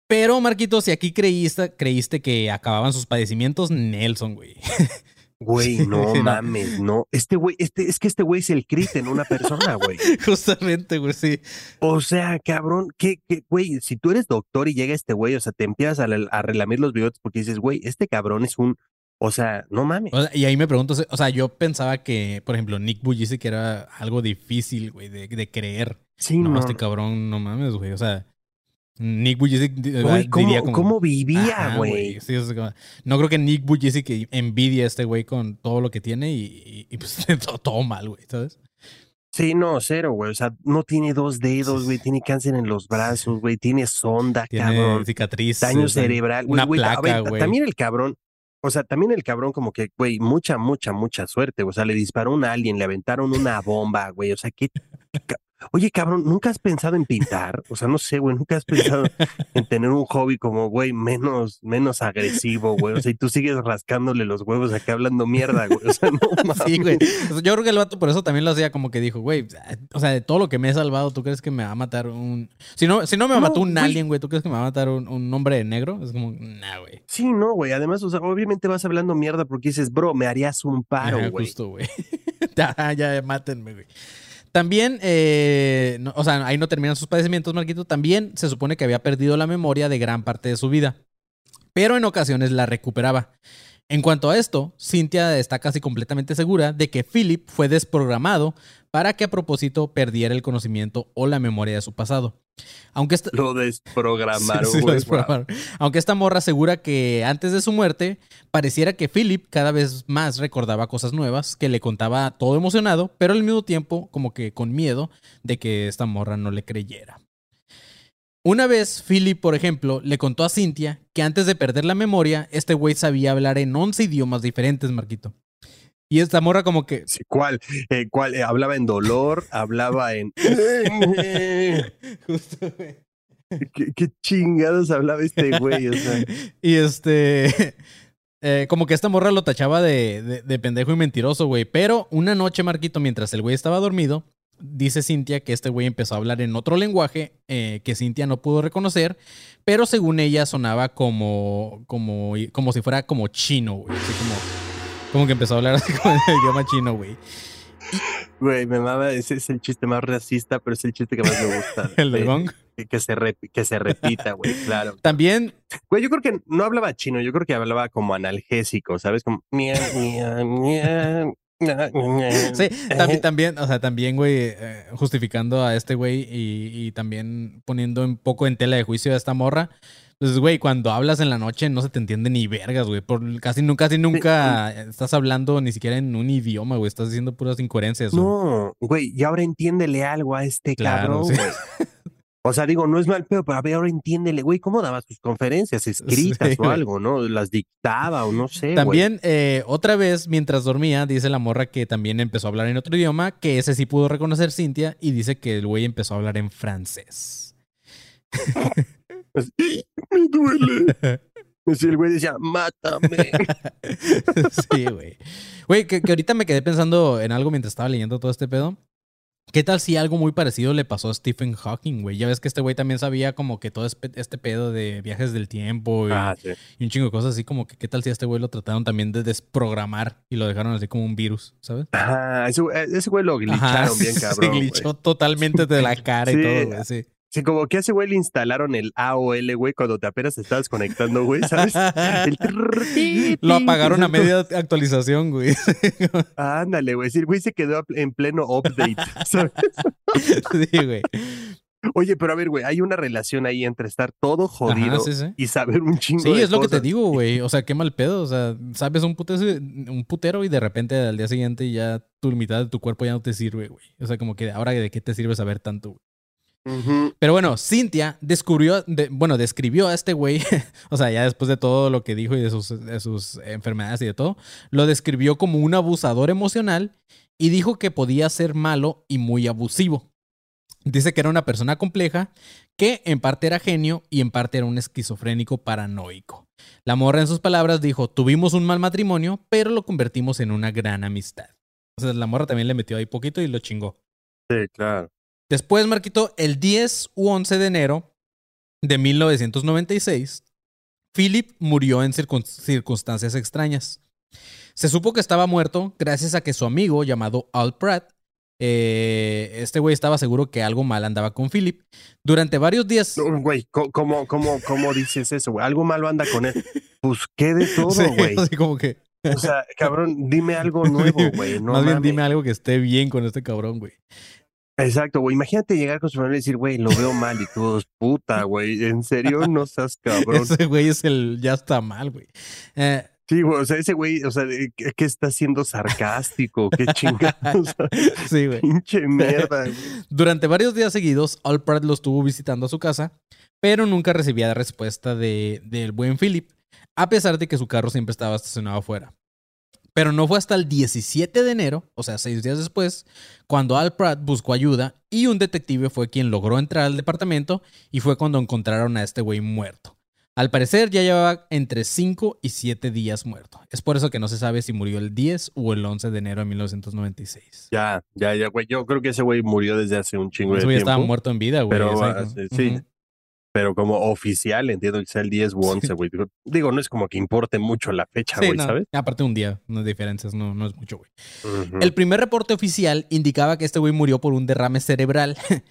Speaker 1: Pero, Marquito, si aquí creíste, creíste que acababan sus padecimientos, Nelson, güey.
Speaker 4: Güey, no mames, no. Este güey, este, es que este güey es el crit en una persona, güey.
Speaker 1: Justamente, güey, sí.
Speaker 4: O sea, cabrón, que, que, güey, si tú eres doctor y llega este güey, o sea, te empiezas a, a relamir los bigotes porque dices, güey, este cabrón es un, o sea, no mames.
Speaker 1: O sea, y ahí me pregunto, o sea, yo pensaba que, por ejemplo, Nick Bujicic era algo difícil, güey, de, de creer.
Speaker 4: Sí,
Speaker 1: No,
Speaker 4: no.
Speaker 1: este cabrón, no mames, güey. O sea, Nick Bujicic
Speaker 4: Güey, ¿cómo,
Speaker 1: diría como...
Speaker 4: cómo vivía, güey?
Speaker 1: Sí, no creo que Nick Bujicic envidia a este güey con todo lo que tiene y, y- y, pues todo, todo mal, güey, ¿sabes?
Speaker 4: Sí, no, cero, güey. O sea, no tiene dos dedos, güey. Tiene cáncer en los brazos, güey. Tiene sonda,
Speaker 1: Tiene
Speaker 4: cabrón.
Speaker 1: cicatrices.
Speaker 4: Daño cerebral.
Speaker 1: Una
Speaker 4: a
Speaker 1: placa, güey.
Speaker 4: También el cabrón, o sea, también el cabrón como que, güey, mucha, mucha, mucha suerte. O sea, le disparó un alien, le aventaron una bomba, güey. O sea, qué... Oye, cabrón, ¿nunca has pensado en pintar? O sea, no sé, güey, ¿nunca has pensado en tener un hobby como, güey, menos, menos agresivo, güey? O sea, y tú sigues rascándole los huevos acá hablando mierda, güey. O sea, no mames.
Speaker 1: Sí, güey. Yo creo que el vato por eso también lo hacía como que dijo, güey, o sea, de todo lo que me he salvado, ¿tú crees que me va a matar un... Si no, si no me
Speaker 4: No,
Speaker 1: mató un
Speaker 4: güey.
Speaker 1: alien, güey, ¿tú crees que me va a matar un, un hombre de negro? Es como, nah, güey.
Speaker 4: Sí, no, güey. Además, o sea, obviamente vas hablando mierda porque dices, bro, me harías un paro,
Speaker 1: Ajá,
Speaker 4: güey.
Speaker 1: Justo, güey. ya, ya, mátenme, güey. También, eh, o sea, ahí no terminan sus padecimientos, Marquito. También se supone que había perdido la memoria de gran parte de su vida, pero en ocasiones la recuperaba. En cuanto a esto, Cynthia está casi completamente segura de que Philip fue desprogramado para que a propósito perdiera el conocimiento o la memoria de su pasado. Aunque esta,
Speaker 4: Lo desprogramaron,
Speaker 1: Sí, sí, lo desprogramaron. Aunque esta morra asegura que antes de su muerte, pareciera que Philip cada vez más recordaba cosas nuevas, que le contaba todo emocionado, pero al mismo tiempo como que con miedo de que esta morra no le creyera. Una vez, Philip, por ejemplo, le contó a Cynthia que antes de perder la memoria, este güey sabía hablar en 11 idiomas diferentes, Marquito. Y esta morra como que...
Speaker 4: Sí, ¿Cuál? Eh, ¿Cuál? Eh, hablaba en dolor, hablaba en...
Speaker 1: Justo, güey.
Speaker 4: ¿Qué, qué chingados hablaba este güey? O sea,
Speaker 1: y este. eh, como que esta morra lo tachaba de, de- de pendejo y mentiroso, güey. Pero una noche, Marquito, mientras el güey estaba dormido, dice Cintia que este güey empezó a hablar en otro lenguaje eh, que Cintia no pudo reconocer, pero según ella sonaba como, como, como si fuera como chino, güey. Así como, como que empezó a hablar así como en el idioma chino, güey.
Speaker 4: güey, me mama, ese es el chiste más racista, pero es el chiste que más me gusta.
Speaker 1: El del gong.
Speaker 4: que- Que se, rep- que se repita, güey, claro.
Speaker 1: También
Speaker 4: Güey, yo creo que no hablaba chino, yo creo que hablaba como analgésico, ¿sabes? Como...
Speaker 1: Sí, también, también, o sea, también, güey, eh, justificando a este güey y, y también poniendo un poco en tela de juicio a esta morra. Pues, güey, cuando hablas en la noche no se te entiende ni vergas, güey. Por casi, nu- casi nunca estás hablando ni siquiera en un idioma, güey. Estás diciendo puras incoherencias. güey.
Speaker 4: No, güey, y ahora entiéndele algo a este
Speaker 1: Claro,
Speaker 4: cabrón,
Speaker 1: sí.
Speaker 4: güey. O sea, digo, no es mal pedo, pero a ver, ahora entiéndele, güey, ¿cómo daba sus conferencias escritas
Speaker 1: Sí,
Speaker 4: o
Speaker 1: güey.
Speaker 4: algo, no? Las dictaba o no sé, güey.
Speaker 1: También, eh, otra vez, mientras dormía, dice la morra que también empezó a hablar en otro idioma, que ese sí pudo reconocer Cintia, y dice que el güey empezó a hablar en francés.
Speaker 4: Me duele. Así el güey decía, mátame.
Speaker 1: sí, güey. Güey, que, que ahorita me quedé pensando en algo mientras estaba leyendo todo este pedo. ¿Qué tal si algo muy parecido le pasó a Stephen Hawking, güey? Ya ves que este güey también sabía como que todo este pedo de viajes del tiempo y,
Speaker 4: Ah, sí.
Speaker 1: y un chingo de cosas así como que qué tal si a este güey lo trataron también de desprogramar y lo dejaron así como un virus, ¿sabes?
Speaker 4: Ajá, ese, güey- ese güey lo glitcharon
Speaker 1: Ajá,
Speaker 4: bien
Speaker 1: se
Speaker 4: cabrón. güey.
Speaker 1: glitchó totalmente de la cara y todo, güey, sí.
Speaker 4: Sí, como que a ese güey le instalaron el AOL, güey, cuando te apenas estabas conectando, güey, ¿sabes? El
Speaker 1: Lo apagaron a media actualización, güey.
Speaker 4: Ándale, güey. Sí, el güey se quedó en pleno update, ¿sabes?
Speaker 1: Sí, güey.
Speaker 4: Oye, pero a ver, güey, hay una relación ahí entre estar todo jodido
Speaker 1: Ajá, sí, sí.
Speaker 4: y saber un chingo
Speaker 1: Sí,
Speaker 4: de
Speaker 1: es lo que te digo, güey. O sea, qué mal pedo. O sea, sabes un putero, un putero y de repente al día siguiente ya tu mitad de tu cuerpo ya no te sirve, güey. O sea, como que ahora de qué te sirve saber tanto, güey. Pero bueno, Cintia descubrió, de- bueno, describió a este güey, o sea, ya después de todo lo que dijo y de sus, de sus enfermedades y de todo, lo describió como un abusador emocional y dijo que podía ser malo y muy abusivo. Dice que era una persona compleja, que en parte era genio y en parte era un esquizofrénico paranoico. La morra, en sus palabras, dijo: Tuvimos un mal matrimonio, pero lo convertimos en una gran amistad. O sea, la morra también le metió ahí poquito y lo chingó.
Speaker 4: Sí, claro.
Speaker 1: Después, Marquito, el 10 u 11 de enero de 1996, Philip murió en circun- circunstancias extrañas. Se supo que estaba muerto gracias a que su amigo llamado Al Pratt, eh, este güey estaba seguro que algo mal andaba con Philip. Durante varios días...
Speaker 4: Güey, ¿cómo, cómo, ¿cómo dices eso, güey? Algo malo anda con él. Pues qué de todo,
Speaker 1: Sí,
Speaker 4: güey.
Speaker 1: así como que...
Speaker 4: O sea, cabrón, dime algo nuevo, güey. No
Speaker 1: más bien dime algo que esté bien con este cabrón, güey.
Speaker 4: Exacto, güey. Imagínate llegar con su familia y decir, güey, lo veo mal y todos, puta, güey. ¿En serio? No seas cabrón.
Speaker 1: Ese güey es el... Ya está mal, güey. Eh,
Speaker 4: Sí, güey. O sea, ese güey, o sea, ¿qué, qué está siendo sarcástico? Qué chingados.
Speaker 1: sí, güey.
Speaker 4: Pinche mierda, güey.
Speaker 1: Durante varios días seguidos, Alprat lo estuvo visitando a su casa, pero nunca recibía respuesta de, del buen Philip, a pesar de que su carro siempre estaba estacionado afuera. Pero no fue hasta el 17 de enero, o sea, seis días después, cuando Alprat buscó ayuda y un detective fue quien logró entrar al departamento y fue cuando encontraron a este güey muerto. Al parecer ya llevaba entre 5 y 7 días muerto. Es por eso que no se sabe si murió el 10 o el 11 de enero de 1996.
Speaker 4: Ya, ya, ya, güey. Yo creo que ese güey murió desde hace un chingo de
Speaker 1: Ese güey
Speaker 4: tiempo.
Speaker 1: estaba muerto en vida, güey.
Speaker 4: Pero, ah, sí. Pero como oficial, entiendo que sea el 10 u 11, güey. Digo- Digo, no es como que importe mucho la fecha,
Speaker 1: Sí,
Speaker 4: güey,
Speaker 1: no,
Speaker 4: ¿sabes?
Speaker 1: Aparte un día, no hay diferencias, no, no es mucho, güey. El primer reporte oficial indicaba que este güey murió por un derrame cerebral.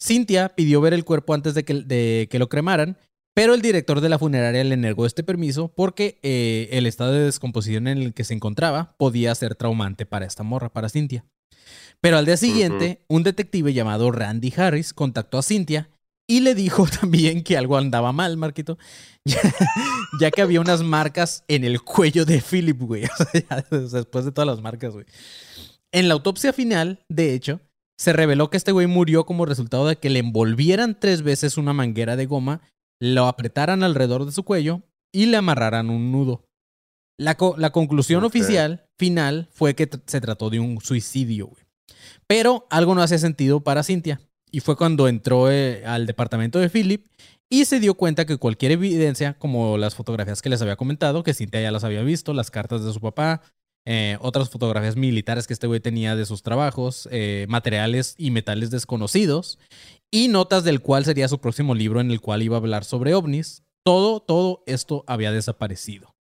Speaker 1: Cintia pidió ver el cuerpo antes de que, de que lo cremaran, pero el director de la funeraria le negó este permiso porque eh, el estado de descomposición en el que se encontraba podía ser traumante para esta morra, para Cintia. Pero al día siguiente, un detective llamado Randy Harris contactó a Cintia y le dijo también que algo andaba mal, Marquito, ya, ya que había unas marcas en el cuello de Philip, güey. O sea, ya después de todas las marcas, güey. En la autopsia final, de hecho, se reveló que este güey murió como resultado de que le envolvieran tres veces una manguera de goma, lo apretaran alrededor de su cuello y le amarraran un nudo. La, co- la conclusión oficial final fue que se trató de un suicidio, güey. Pero algo no hacía sentido para Cintia. Y fue cuando entró eh, al departamento de Philip y se dio cuenta que cualquier evidencia, como las fotografías que les había comentado, que Cintia ya las había visto, las cartas de su papá, eh, otras fotografías militares que este güey tenía de sus trabajos, eh, materiales y metales desconocidos, y notas del cual sería su próximo libro en el cual iba a hablar sobre ovnis. Todo, todo esto había desaparecido.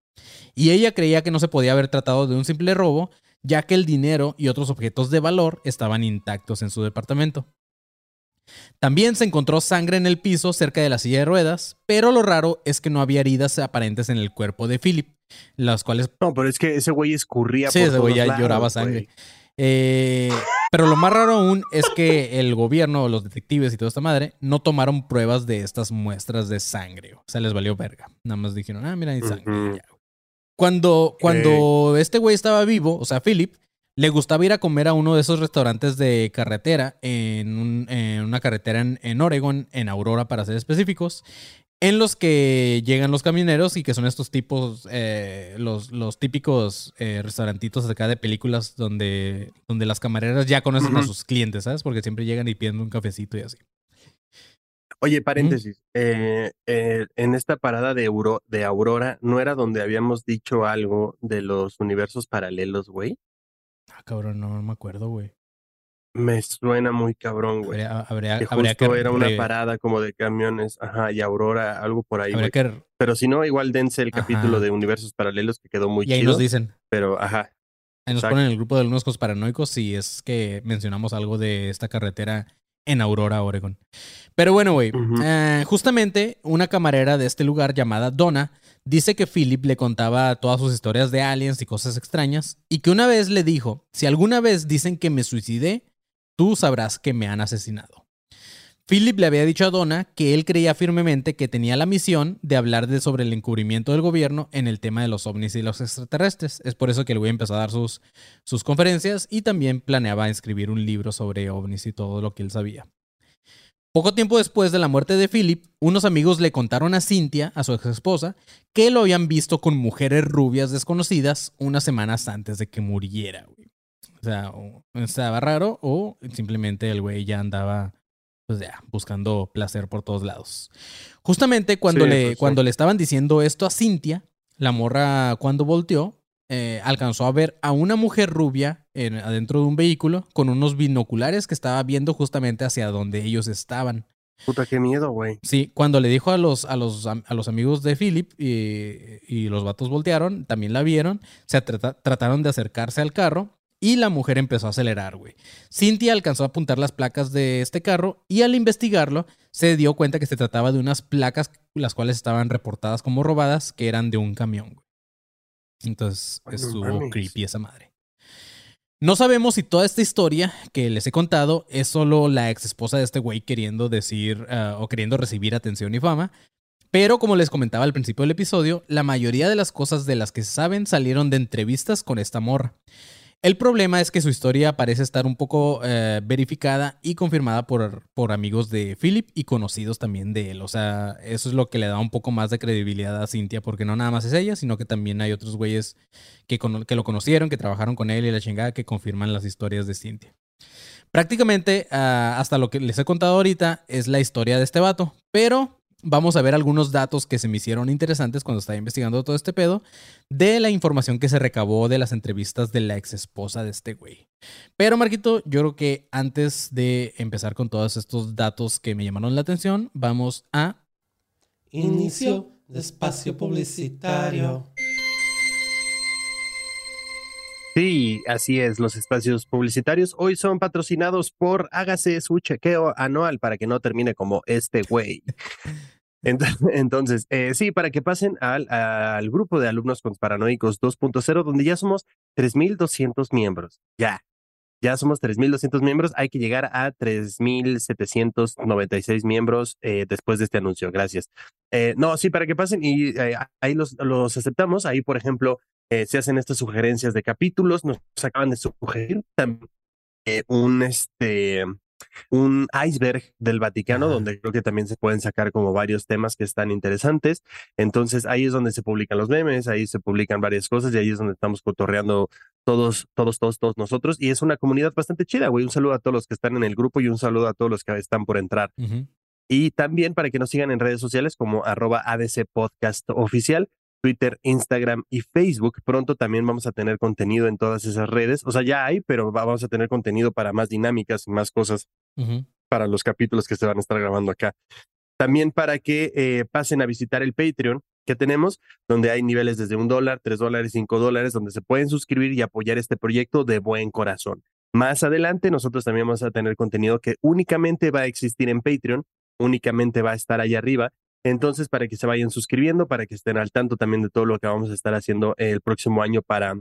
Speaker 1: Y ella creía que no se podía haber tratado de un simple robo, ya que el dinero y otros objetos de valor estaban intactos en su departamento. También se encontró sangre en el piso cerca de la silla de ruedas, pero lo raro es que no había heridas aparentes en el cuerpo de Philip, las cuales
Speaker 4: No, pero es que ese güey escurría
Speaker 1: Sí,
Speaker 4: por
Speaker 1: ese güey ya
Speaker 4: lados,
Speaker 1: lloraba sangre. Eh, pero lo más raro aún es que el gobierno, los detectives y toda esta madre no tomaron pruebas de estas muestras de sangre. O sea, les valió verga. Nada más dijeron, ah, mira, hay sangre. Cuando, cuando este güey estaba vivo, o sea, Philip, le gustaba ir a comer a uno de esos restaurantes de carretera en, un- en una carretera en, en Oregon, en Aurora para ser específicos, en los que llegan los camioneros y que son estos tipos, eh, los, los típicos eh, restaurantitos acá de películas donde, donde las camareras ya conocen a sus clientes, ¿sabes? Porque siempre llegan y piden un cafecito y así.
Speaker 4: Oye, paréntesis. eh, eh, en esta parada de, Euro, de Aurora, ¿no era donde habíamos dicho algo de los universos paralelos, güey?
Speaker 1: Ah, cabrón, no, me acuerdo, güey.
Speaker 4: Me suena muy cabrón, güey.
Speaker 1: Habría, habría,
Speaker 4: Que
Speaker 1: habría
Speaker 4: justo
Speaker 1: que
Speaker 4: era una parada como de camiones, ajá, y Aurora, algo por ahí, güey.
Speaker 1: que-
Speaker 4: Pero si no, igual dense el
Speaker 1: Ajá.
Speaker 4: capítulo de universos paralelos que quedó muy
Speaker 1: y ahí
Speaker 4: chido.
Speaker 1: nos dicen.
Speaker 4: Pero, ajá,
Speaker 1: Ahí nos
Speaker 4: Exacto.
Speaker 1: ponen en el grupo de algunos paranoicos si es que mencionamos algo de esta carretera en Aurora, Oregon. Pero bueno, güey, eh, justamente una camarera de este lugar llamada Donna dice que Philip le contaba todas sus historias de aliens y cosas extrañas y que una vez le dijo, si alguna vez dicen que me suicidé, tú sabrás que me han asesinado. Philip le había dicho a Donna que él creía firmemente que tenía la misión de hablar sobre el encubrimiento del gobierno en el tema de los ovnis y los extraterrestres. Es por eso que el güey empezó a dar sus, sus conferencias y también planeaba escribir un libro sobre ovnis y todo lo que él sabía. Poco tiempo después de la muerte de Philip, unos amigos le contaron a Cynthia, a su ex esposa, que lo habían visto con mujeres rubias desconocidas unas semanas antes de que muriera. güey. O sea, estaba raro o simplemente el güey ya andaba, pues ya, buscando placer por todos lados. Justamente cuando,
Speaker 4: Sí,
Speaker 1: le,
Speaker 4: pues sí.
Speaker 1: cuando le estaban diciendo esto a Cynthia, la morra cuando volteó, eh, alcanzó a ver a una mujer rubia en- adentro de un vehículo con unos binoculares que estaba viendo justamente hacia donde ellos estaban.
Speaker 4: Puta, qué miedo, güey.
Speaker 1: Sí, cuando le dijo a los, a los, a los amigos de Philip y, y los vatos voltearon, también la vieron, se trata- trataron de acercarse al carro y la mujer empezó a acelerar, güey. Cynthia alcanzó a apuntar las placas de este carro y al investigarlo se dio cuenta que se trataba de unas placas las cuales estaban reportadas como robadas que eran de un camión, güey. Entonces estuvo creepy esa madre. No sabemos si toda esta historia que les he contado es solo la ex esposa de este güey queriendo decir ah, o queriendo recibir atención y fama. Pero como les comentaba al principio del episodio, la mayoría de las cosas de las que se saben salieron de entrevistas con esta morra. El problema es que su historia parece estar un poco eh, verificada y confirmada por, por amigos de Philip y conocidos también de él. O sea, eso es lo que le da un poco más de credibilidad a Cynthia, porque no nada más es ella, sino que también hay otros güeyes que, cono- que lo conocieron, que trabajaron con él y la chingada, que confirman las historias de Cynthia. Prácticamente, ah, hasta lo que les he contado ahorita, es la historia de este vato. Pero vamos a ver algunos datos que se me hicieron interesantes cuando estaba investigando todo este pedo de la información que se recabó de las entrevistas de la ex esposa de este güey. Pero Marquito, yo creo que antes de empezar con todos estos datos que me llamaron la atención, vamos a...
Speaker 6: Inicio de espacio publicitario.
Speaker 4: Sí, así es. Los espacios publicitarios hoy son patrocinados por Hágase su chequeo anual para que no termine como este güey. Ent- Entonces, eh, sí, para que pasen al, grupo de alumnos conspiranoicos 2.0, donde ya somos 3.200 miembros. Ya, ya somos 3.200 miembros. Hay que llegar a 3.796 miembros eh, después de este anuncio. Gracias. Eh, no, sí, para que pasen y eh, ahí los, los aceptamos. Ahí, por ejemplo, eh, se hacen estas sugerencias de capítulos. Nos acaban de sugerir también un este un iceberg del Vaticano,
Speaker 1: Ajá.
Speaker 4: donde creo que también se pueden sacar como varios temas que están interesantes. Entonces ahí es donde se publican los memes, ahí se publican varias cosas y ahí es donde estamos cotorreando todos, todos, todos, todos nosotros. Y es una comunidad bastante chida, güey. Un saludo a todos los que están en el grupo y un saludo a todos los que están por entrar. Y también para que nos sigan en redes sociales como arroba ADC Podcast Oficial, Twitter, Instagram y Facebook. Pronto también vamos a tener contenido en todas esas redes. O sea, ya hay, pero va- vamos a tener contenido para más dinámicas y más cosas para los capítulos que se van a estar grabando acá. También para que eh, pasen a visitar el Patreon que tenemos, donde hay niveles desde un dólar, tres dólares, cinco dólares, donde se pueden suscribir y apoyar este proyecto de buen corazón. Más adelante, nosotros también vamos a tener contenido que únicamente va a existir en Patreon, únicamente va a estar ahí arriba. Entonces, para que se vayan suscribiendo, para que estén al tanto también de todo lo que vamos a estar haciendo el próximo año para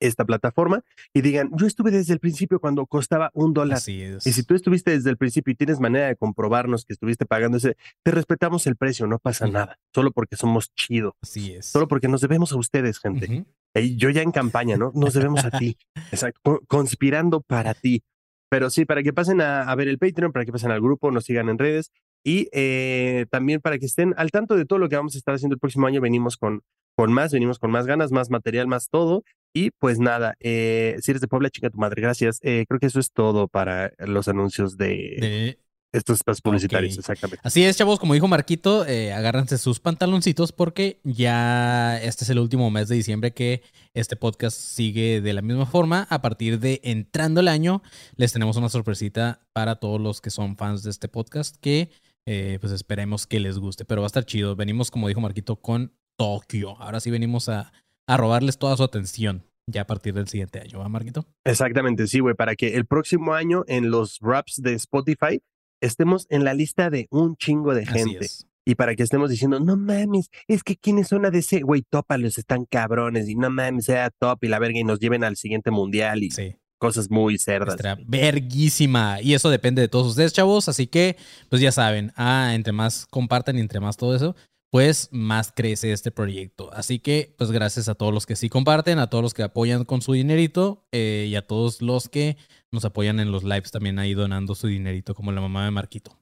Speaker 4: esta plataforma y digan, yo estuve desde el principio cuando costaba un dólar.
Speaker 1: Así es.
Speaker 4: Y si tú estuviste desde el principio y tienes manera de comprobarnos que estuviste pagando ese, te respetamos el precio, no pasa nada, solo porque somos chido,
Speaker 1: Así es.
Speaker 4: solo porque nos debemos a ustedes, gente. Ey, yo ya en campaña, ¿no? Nos debemos a ti, exacto, co- conspirando para ti. Pero sí, para que pasen a, a ver el Patreon, para que pasen al grupo, nos sigan en redes y eh, también para que estén al tanto de todo lo que vamos a estar haciendo el próximo año. Venimos con, con más, venimos con más ganas, más material, más todo. Y pues nada, eh, si eres de Puebla, chica tu madre, gracias. Eh, creo que eso es todo para los anuncios de,
Speaker 1: De-
Speaker 4: estos espacios publicitarios, exactamente.
Speaker 1: Así es, chavos, como dijo Marquito, eh, agárrense sus pantaloncitos porque ya este es el último mes de diciembre que este podcast sigue de la misma forma. A partir de entrando el año, les tenemos una sorpresita para todos los que son fans de este podcast que eh, pues esperemos que les guste, pero va a estar chido. Venimos, como dijo Marquito, con Tokio. Ahora sí venimos a, a robarles toda su atención. ya a partir del siguiente año, ¿va, Marquito?
Speaker 4: Exactamente, sí, güey, para que el próximo año en los raps de Spotify estemos en la lista de un chingo de
Speaker 1: Así
Speaker 4: gente.
Speaker 1: es.
Speaker 4: Y para que estemos diciendo, no mames, es que quienes son ADC, güey, tópalos, están cabrones, y no mames, sea top y la verga, y nos lleven al siguiente mundial y
Speaker 1: Sí.
Speaker 4: Cosas muy cerdas.
Speaker 1: Estará verguísima. Y eso depende de todos ustedes, chavos. Así que, pues ya saben, ah, entre más compartan y entre más todo eso, pues más crece este proyecto. Así que, pues gracias a todos los que sí comparten, a todos los que apoyan con su dinerito eh, y a todos los que nos apoyan en los lives también ahí donando su dinerito, como la mamá de Marquito.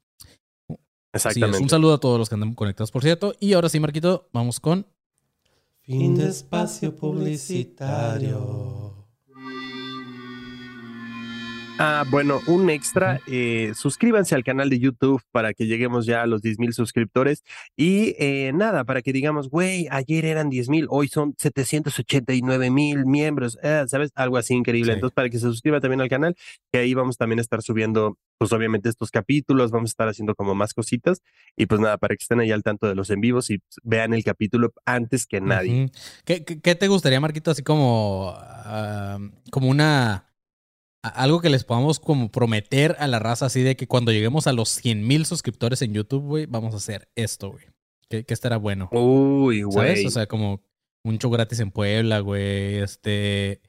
Speaker 1: Así es.
Speaker 4: Exactamente.
Speaker 1: Un saludo a todos los que andan conectados, por cierto. Y ahora sí, Marquito, vamos con
Speaker 6: Fin de espacio publicitario.
Speaker 4: Ah, bueno, un extra. eh, suscríbanse al canal de YouTube para que lleguemos ya a los 10 mil suscriptores. Y eh, nada, para que digamos, güey, ayer eran 10 mil, hoy son 789 mil miembros. eh, ¿Sabes? Algo así increíble.
Speaker 1: Sí.
Speaker 4: Entonces, para que se suscriban también al canal, que ahí vamos también a estar subiendo, pues obviamente estos capítulos, vamos a estar haciendo como más cositas. Y pues nada, para que estén ahí al tanto de los en vivos y vean el capítulo antes que nadie.
Speaker 1: Ujú. ¿Qué, qué, qué te gustaría, Marquito? Así como, ah, como una... Algo que les podamos como prometer a la raza así de que cuando lleguemos a los 100 mil suscriptores en YouTube, güey, vamos a hacer esto, güey. Que, que estará bueno.
Speaker 4: Uy,
Speaker 1: ¿Sabes?
Speaker 4: güey.
Speaker 1: O sea, como un show gratis en Puebla, güey. Este,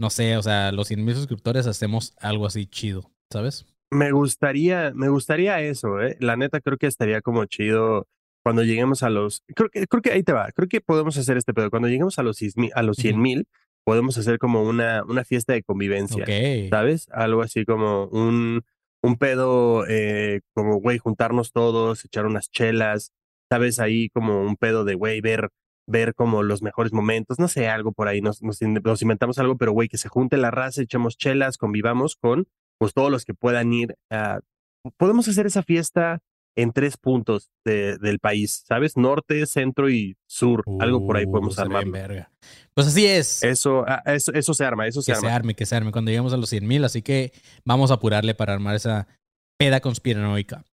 Speaker 1: no sé, o sea, los 100 mil suscriptores hacemos algo así chido, ¿sabes?
Speaker 4: Me gustaría, me gustaría eso, ¿eh? La neta creo que estaría como chido cuando lleguemos a los, creo que, creo que ahí te va, creo que podemos hacer este pedo. Cuando lleguemos a los, 6,000 a los 100 mil, podemos hacer como una, una fiesta de convivencia,
Speaker 1: Ok.
Speaker 4: ¿sabes? Algo así como un, un pedo, eh, como, güey, juntarnos todos, echar unas chelas, ¿sabes? Ahí como un pedo de, güey, ver, ver como los mejores momentos, no sé, algo por ahí, nos, nos, in- nos inventamos algo, pero, güey, que se junte la raza, echemos chelas, convivamos con, pues, todos los que puedan ir a... Podemos hacer esa fiesta en tres puntos de- del país, ¿sabes? Norte, centro y sur. Algo por ahí
Speaker 1: Uh,
Speaker 4: podemos armar.
Speaker 1: Pues así es.
Speaker 4: Eso, ah, eso, eso se arma, eso se
Speaker 1: que se
Speaker 4: arma.
Speaker 1: arme, que se arme cuando lleguemos a los 100 mil. Así que vamos a apurarle para armar esa peda conspiranoica.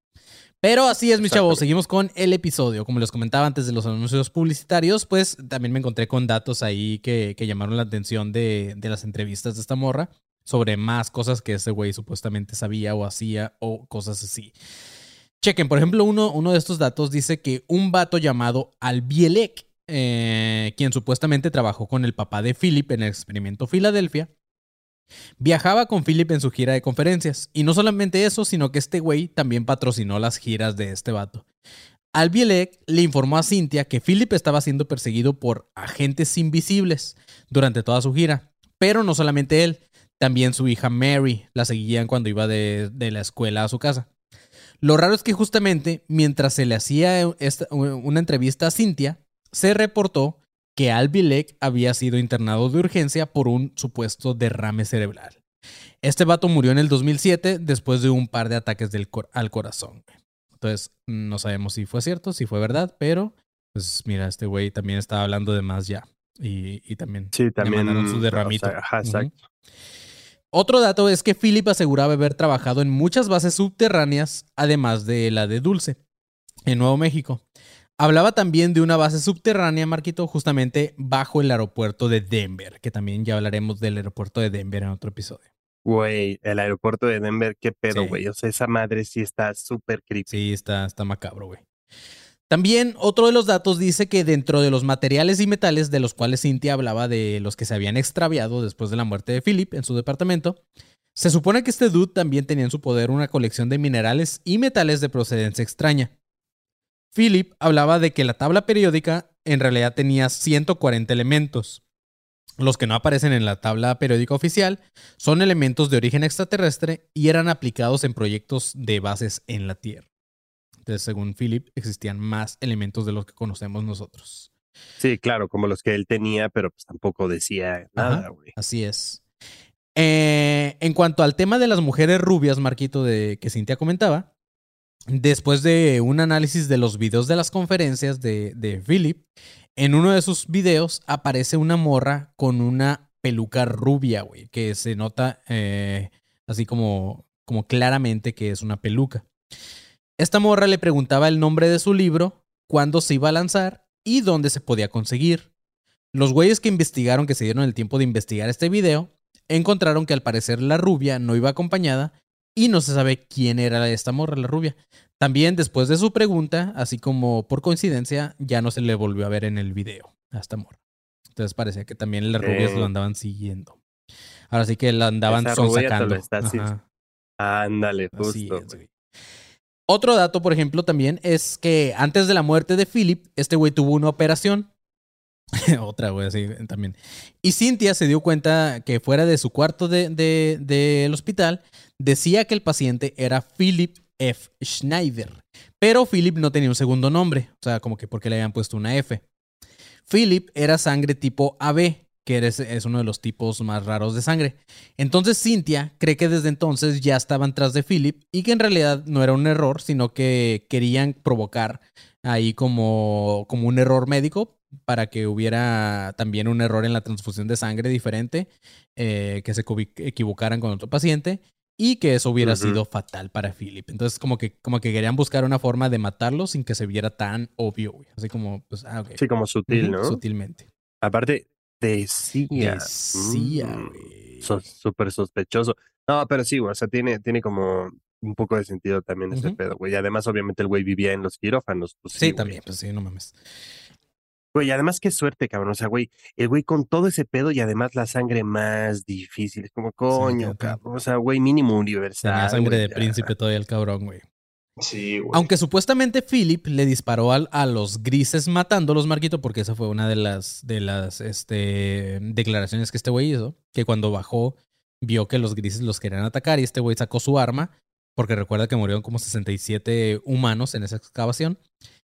Speaker 1: Pero así es, mis chavos. Seguimos con el episodio. Como les comentaba antes de los anuncios publicitarios, pues también me encontré con datos ahí que, que llamaron la atención de, de las entrevistas de esta morra sobre más cosas que ese güey supuestamente sabía o hacía o cosas así. Chequen, por ejemplo, uno, de estos datos dice que un vato llamado Albielek, eh, quien supuestamente trabajó con el papá de Philip en el experimento Filadelfia, viajaba con Philip en su gira de conferencias. Y no solamente eso, sino que este güey también patrocinó las giras de este vato. Albielek le informó a Cynthia que Philip estaba siendo perseguido por agentes invisibles durante toda su gira. Pero no solamente él, también su hija Mary la seguían cuando iba de la escuela a su casa. Lo raro es que justamente mientras se le hacía esta- una entrevista a Cynthia, se reportó que Albilek había sido internado de urgencia por un supuesto derrame cerebral. Este vato murió en el 2007 después de un par de ataques del cor- al corazón. Entonces, no sabemos si fue cierto, si fue verdad, pero pues mira, este güey también estaba hablando de más ya. Y, y también
Speaker 4: Sí, también.
Speaker 1: mandaron su
Speaker 4: o
Speaker 1: derramito.
Speaker 4: sea, ajá,
Speaker 1: Ujú.
Speaker 4: exacto.
Speaker 1: Otro dato es que Philip aseguraba haber trabajado en muchas bases subterráneas, además de la de Dulce, en Nuevo México. Hablaba también de una base subterránea, Marquito, justamente bajo el aeropuerto de Denver, que también ya hablaremos del aeropuerto de Denver en otro episodio.
Speaker 4: Güey, el aeropuerto de Denver, qué pedo,
Speaker 1: Sí.
Speaker 4: güey. O sea, esa madre sí está súper creepy.
Speaker 1: Sí, está, está macabro, güey. También otro de los datos dice que dentro de los materiales y metales de los cuales Cynthia hablaba de los que se habían extraviado después de la muerte de Philip en su departamento, se supone que este dude también tenía en su poder una colección de minerales y metales de procedencia extraña. Philip hablaba de que la tabla periódica en realidad tenía 140 elementos. Los que no aparecen en la tabla periódica oficial son elementos de origen extraterrestre y eran aplicados en proyectos de bases en la Tierra. Entonces, según Philip, existían más elementos de los que conocemos nosotros.
Speaker 4: Sí, claro, como los que él tenía, pero pues tampoco decía nada, güey.
Speaker 1: Así es. Eh, en cuanto al tema de las mujeres rubias, Marquito, de que Cintia comentaba, después de un análisis de los videos de las conferencias de, de Philip, en uno de sus videos aparece una morra con una peluca rubia, güey, que se nota eh, así como, como claramente que es una peluca. Esta morra le preguntaba el nombre de su libro, cuándo se iba a lanzar y dónde se podía conseguir. Los güeyes que investigaron, que se dieron el tiempo de investigar este video, encontraron que al parecer la rubia no iba acompañada y no se sabe quién era esta morra, la rubia. También después de su pregunta, así como por coincidencia, ya no se le volvió a ver en el video a esta morra. Entonces parecía que también las rubias lo andaban siguiendo. Ahora sí que la andaban
Speaker 4: Esa
Speaker 1: sonsacando.
Speaker 4: Ándale, justo.
Speaker 1: es,
Speaker 4: güey.
Speaker 1: Otro dato, por ejemplo, también es que antes de la muerte de Philip, este güey tuvo una operación. Otra, güey, así también. Y Cynthia se dio cuenta que fuera de su cuarto de- de- del hospital, decía que el paciente era Philip F. Schneider. Pero Philip no tenía un segundo nombre. O sea, como que porque le habían puesto una F. Philip era sangre tipo AB, que eres- es uno de los tipos más raros de sangre. Entonces Cynthia cree que desde entonces ya estaban tras de Philip y que en realidad no era un error, sino que querían provocar ahí como, como un error médico para que hubiera también un error en la transfusión de sangre diferente, eh, que se equivo- equivocaran con otro paciente y que eso hubiera sido fatal para Philip. Entonces como que, como que querían buscar una forma de matarlo sin que se viera tan obvio, güey. Así como, pues, ah.
Speaker 4: Sí, como sutil, ¿no?
Speaker 1: Sutilmente.
Speaker 4: Aparte, decía.
Speaker 1: Decía,
Speaker 4: mm, so- Súper sospechoso. No, pero sí, güey. O sea, tiene, tiene como un poco de sentido también este
Speaker 1: Ujú.
Speaker 4: pedo, güey. Y además, obviamente, el güey vivía en los quirófanos. Pues,
Speaker 1: Sí, también, pues sí, no mames.
Speaker 4: Güey, además, qué suerte, cabrón. O sea, güey, el güey con todo ese pedo y además la sangre más difícil. Es como, coño, cabrón. O sea, güey, mínimo universal.
Speaker 1: Tenía sangre
Speaker 4: güey,
Speaker 1: de príncipe todavía el cabrón, güey.
Speaker 5: Sí, güey.
Speaker 1: Aunque supuestamente Philip le disparó al- a, los grises matándolos, Marquito, porque esa fue una de las, de las este, declaraciones que este güey hizo, que cuando bajó vio que los grises los querían atacar y este güey sacó su arma, porque recuerda que murieron como 67 humanos en esa excavación,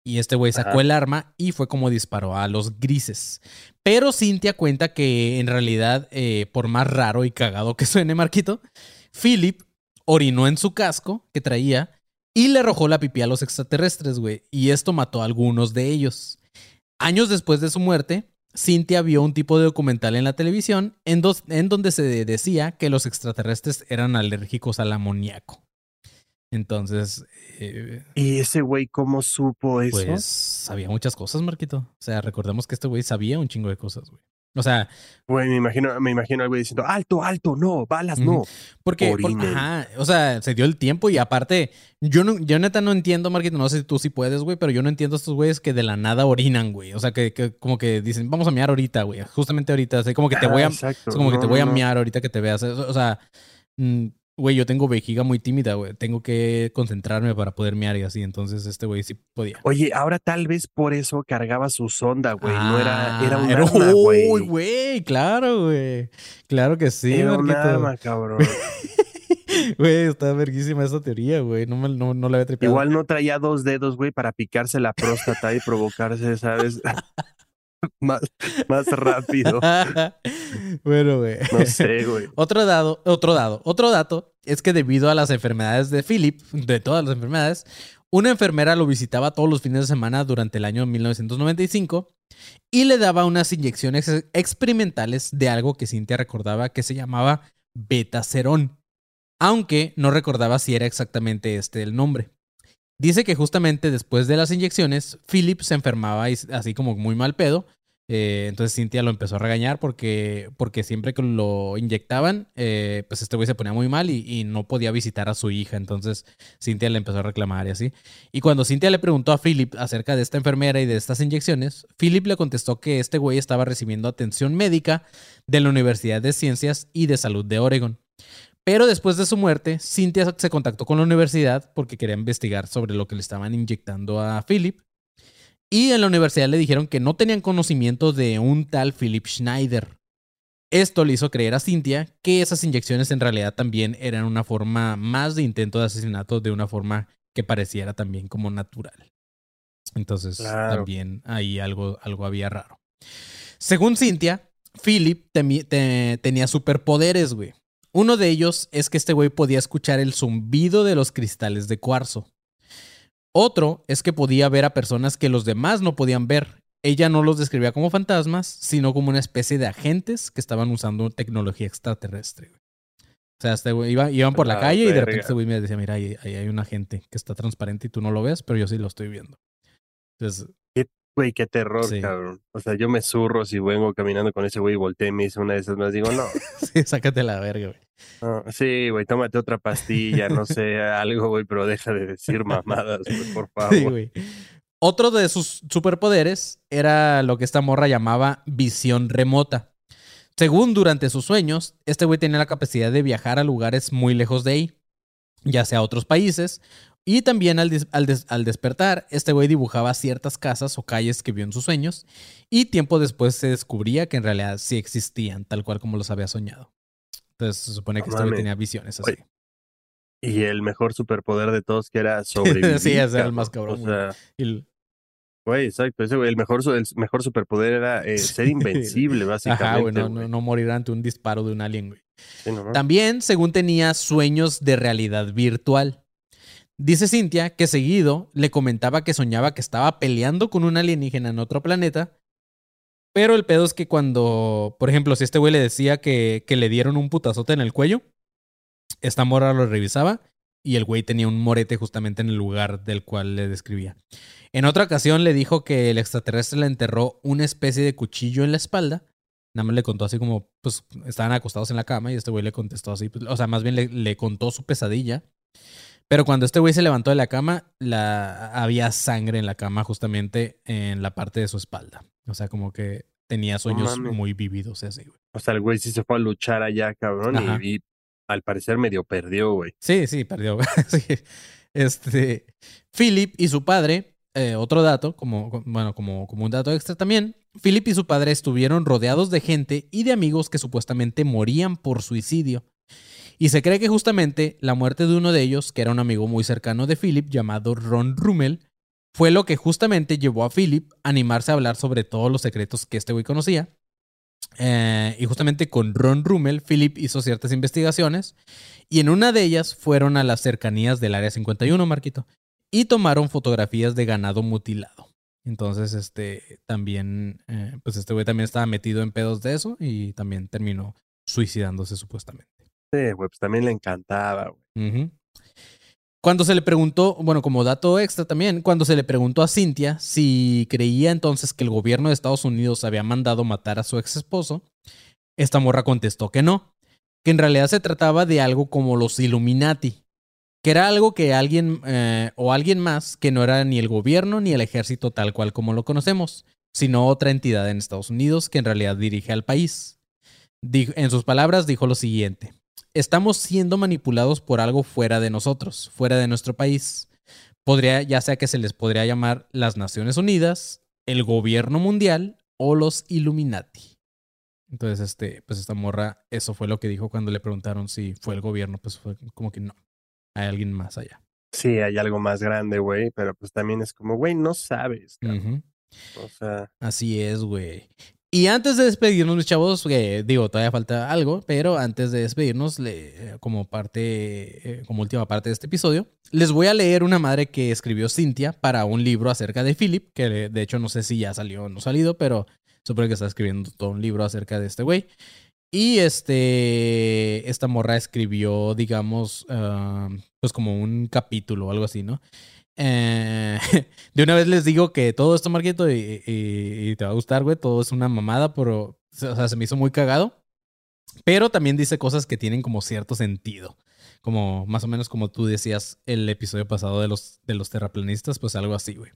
Speaker 1: y este güey sacó
Speaker 4: Ajá.
Speaker 1: el arma y fue como disparó a los grises. Pero Cintia cuenta que en realidad, eh, por más raro y cagado que suene, Marquito, Philip orinó en su casco que traía y le arrojó la pipí a los extraterrestres, güey. Y esto mató a algunos de ellos. Años después de su muerte, Cynthia vio un tipo de documental en la televisión en, dos- en donde se decía que los extraterrestres eran alérgicos al amoníaco. Entonces, eh,
Speaker 4: ¿Y ese güey cómo supo eso?
Speaker 1: pues sabía muchas cosas, Marquito. O sea, recordemos que este güey sabía un chingo de cosas, güey. O sea,
Speaker 4: Güey, me imagino, me imagino al güey diciendo, alto, alto, no, balas, no.
Speaker 1: Porque, ajá, o sea, se dio el tiempo y aparte, yo no, yo neta no entiendo, Marquito, no sé si tú sí puedes, güey, pero yo no entiendo a estos güeyes que de la nada orinan, güey. O sea, que, que como que dicen, vamos a mear ahorita, güey. Justamente ahorita, así como que te voy a,
Speaker 4: Ah,
Speaker 1: como que te voy a
Speaker 4: no,
Speaker 1: mear ahorita que te veas. O o sea, mm, güey, yo tengo vejiga muy tímida, güey. Tengo que concentrarme para poder mear y así. Entonces, este güey sí podía.
Speaker 4: Oye, ahora tal vez por eso cargaba su sonda, güey. no era, era un
Speaker 1: Ah,
Speaker 4: arma, güey.
Speaker 1: Uy, güey, claro, güey. Claro que sí,
Speaker 4: era un arma, cabrón.
Speaker 1: Güey, está verguísima esa teoría, güey. No, me, no, no la había tripeado.
Speaker 4: Igual no traía dos dedos, güey, para picarse la próstata y provocarse, ¿sabes? más, más rápido.
Speaker 1: bueno, güey.
Speaker 4: No sé, güey.
Speaker 1: Otro dado, otro dado, otro dato es que debido a las enfermedades de Philip, de todas las enfermedades, una enfermera lo visitaba todos los fines de semana durante el año 1995 y le daba unas inyecciones experimentales de algo que Cintia recordaba que se llamaba betacerón, aunque no recordaba si era exactamente este el nombre. Dice que justamente después de las inyecciones, Philip se enfermaba y así como muy mal pedo. Eh, entonces Cintia lo empezó a regañar porque, porque siempre que lo inyectaban, eh, pues este güey se ponía muy mal y, no podía visitar a su hija. Entonces Cintia le empezó a reclamar y así. Y cuando Cintia le preguntó a Philip acerca de esta enfermera y de estas inyecciones, Philip le contestó que este güey estaba recibiendo atención médica de la Universidad de Ciencias y de Salud de Oregon. Pero después de su muerte, Cynthia se contactó con la universidad porque quería investigar sobre lo que le estaban inyectando a Philip. Y en la universidad le dijeron que no tenían conocimiento de un tal Philip Schneider. Esto le hizo creer a Cynthia que esas inyecciones en realidad también eran una forma más de intento de asesinato de una forma que pareciera también como natural. Entonces
Speaker 4: Claro.
Speaker 1: también ahí algo, algo había raro. Según Cynthia, Philip tenía superpoderes, güey. Uno de ellos es que este güey podía escuchar el zumbido de los cristales de cuarzo. Otro es que podía ver a personas que los demás no podían ver. Ella no los describía como fantasmas, sino como una especie de agentes que estaban usando tecnología extraterrestre. O sea, este güey iba- iban por la
Speaker 4: La
Speaker 1: calle y de repente este güey me decía, mira, ahí, ahí hay un agente que está transparente y tú no lo ves, pero yo sí lo estoy viendo. Entonces,
Speaker 4: ¿Qué Güey, qué terror,
Speaker 1: Sí.
Speaker 4: cabrón. O sea, yo me zurro si vengo caminando con ese güey y volteé y me dice una de esas más. Digo, no,
Speaker 1: Sí, sácate la verga, güey.
Speaker 4: no, sí, güey, tómate otra pastilla, no sé, algo, güey, pero deja de decir mamadas, güey, por favor.
Speaker 1: Sí, güey. Otro de sus superpoderes era lo que esta morra llamaba visión remota. Según durante sus sueños, este güey tenía la capacidad de viajar a lugares muy lejos de ahí, ya sea a otros países, y también al, des- al des- al despertar, este güey dibujaba ciertas casas o calles que vio en sus sueños, y tiempo después se descubría que en realidad sí existían, tal cual como los había soñado. Entonces se supone que este güey tenía visiones así.
Speaker 4: Oye, Y el mejor superpoder de todos que era sobrevivir.
Speaker 1: Sí, ese era el más cabrón,
Speaker 4: O
Speaker 1: güey.
Speaker 4: sea,
Speaker 1: Y-
Speaker 4: güey, exacto. Ese güey, el mejor, el mejor superpoder era eh, ser invencible, básicamente.
Speaker 1: Ajá, güey, no,
Speaker 4: güey.
Speaker 1: no, no morir ante un disparo de un alien, güey.
Speaker 4: Sí, no, no.
Speaker 1: También, según tenía sueños de realidad virtual. Dice Cintia que seguido le comentaba que soñaba que estaba peleando con un alienígena en otro planeta. Pero el pedo es que cuando, por ejemplo, si este güey le decía que, que le dieron un putazote en el cuello, esta morra lo revisaba y el güey tenía un morete justamente en el lugar del cual le describía. En otra ocasión le dijo que el extraterrestre le enterró una especie de cuchillo en la espalda. Nada más le contó así como, pues estaban acostados en la cama y este güey le contestó así, pues, o sea, más bien le, le contó su pesadilla. Pero cuando este güey se levantó de la cama, la, había sangre en la cama justamente en la parte de su espalda. O sea, como que tenía sueños muy vividos así, güey.
Speaker 4: O sea, el güey sí se fue a luchar allá, cabrón,
Speaker 1: Ajá.
Speaker 4: y al parecer medio perdió, güey.
Speaker 1: Sí, sí, perdió. Sí. Este, Philip y su padre, eh, otro dato, como, bueno, como, como un dato extra también, Philip y su padre estuvieron rodeados de gente y de amigos que supuestamente morían por suicidio. Y se cree que justamente la muerte de uno de ellos, que era un amigo muy cercano de Philip, llamado Ron Rummel, fue lo que justamente llevó a Philip a animarse a hablar sobre todos los secretos que este güey conocía. Eh, y justamente con Ron Rummel, Philip hizo ciertas investigaciones y en una de ellas fueron a las cercanías del Área 51, Marquito, y tomaron fotografías de ganado mutilado. Entonces, este, también, eh, pues este güey también estaba metido en pedos de eso y también terminó suicidándose supuestamente.
Speaker 4: Güey, pues también le encantaba.
Speaker 1: Cuando se le preguntó, bueno, como dato extra también, cuando se le preguntó a Cintia si creía entonces que el gobierno de Estados Unidos había mandado matar a su ex esposo, esta morra contestó que no, que en realidad se trataba de algo como los Illuminati, que era algo que alguien eh, o alguien más que no era ni el gobierno ni el ejército tal cual como lo conocemos, sino otra entidad en Estados Unidos que en realidad dirige al país. En sus palabras dijo lo siguiente estamos siendo manipulados por algo fuera de nosotros, fuera de nuestro país. Podría, ya sea que se les podría llamar las Naciones Unidas, el gobierno mundial o los Illuminati. Entonces, este, pues esta morra, eso fue lo que dijo cuando le preguntaron si fue el gobierno, pues fue como que no, hay alguien más allá.
Speaker 4: Sí, hay algo más grande, güey, pero pues también es como, güey, no sabes. O sea,
Speaker 1: Así es, güey. Y antes de despedirnos, mis chavos, que digo, todavía falta algo, pero antes de despedirnos, le- como parte, eh, como última parte de este episodio, les voy a leer una madre que escribió Cintia para un libro acerca de Philip, que de hecho no sé si ya salió o no salido, pero supongo que está escribiendo todo un libro acerca de este güey. Y este, esta morra escribió, digamos, ah, pues como un capítulo o algo así, ¿no? Eh, de una vez les digo que todo esto, Marquito, y, y- y te va a gustar, güey. Todo es una mamada, pero o sea, se me hizo muy cagado. Pero también dice cosas que tienen como cierto sentido. Como más o menos como tú decías el episodio pasado de los, de los terraplanistas, pues algo así, güey.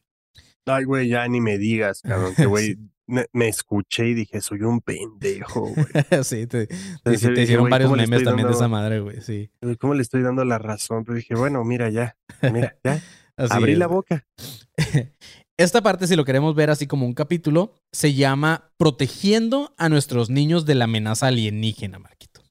Speaker 4: ay, güey, ya ni me digas, cabrón, que güey, me, me escuché y dije, soy un pendejo, güey.
Speaker 1: sí, te, te-
Speaker 4: Entonces,
Speaker 1: te
Speaker 4: dije,
Speaker 1: hicieron varios
Speaker 4: ¿cómo le
Speaker 1: memes también de esa madre, güey. Sí.
Speaker 4: ¿Cómo le estoy dando la razón? Pero dije, bueno, mira, ya, mira, ya,
Speaker 1: Así
Speaker 4: abrí
Speaker 1: es,
Speaker 4: la boca.
Speaker 1: Esta parte, si lo queremos ver así como un capítulo, se llama Protegiendo a nuestros niños de la amenaza alienígena, Marquito.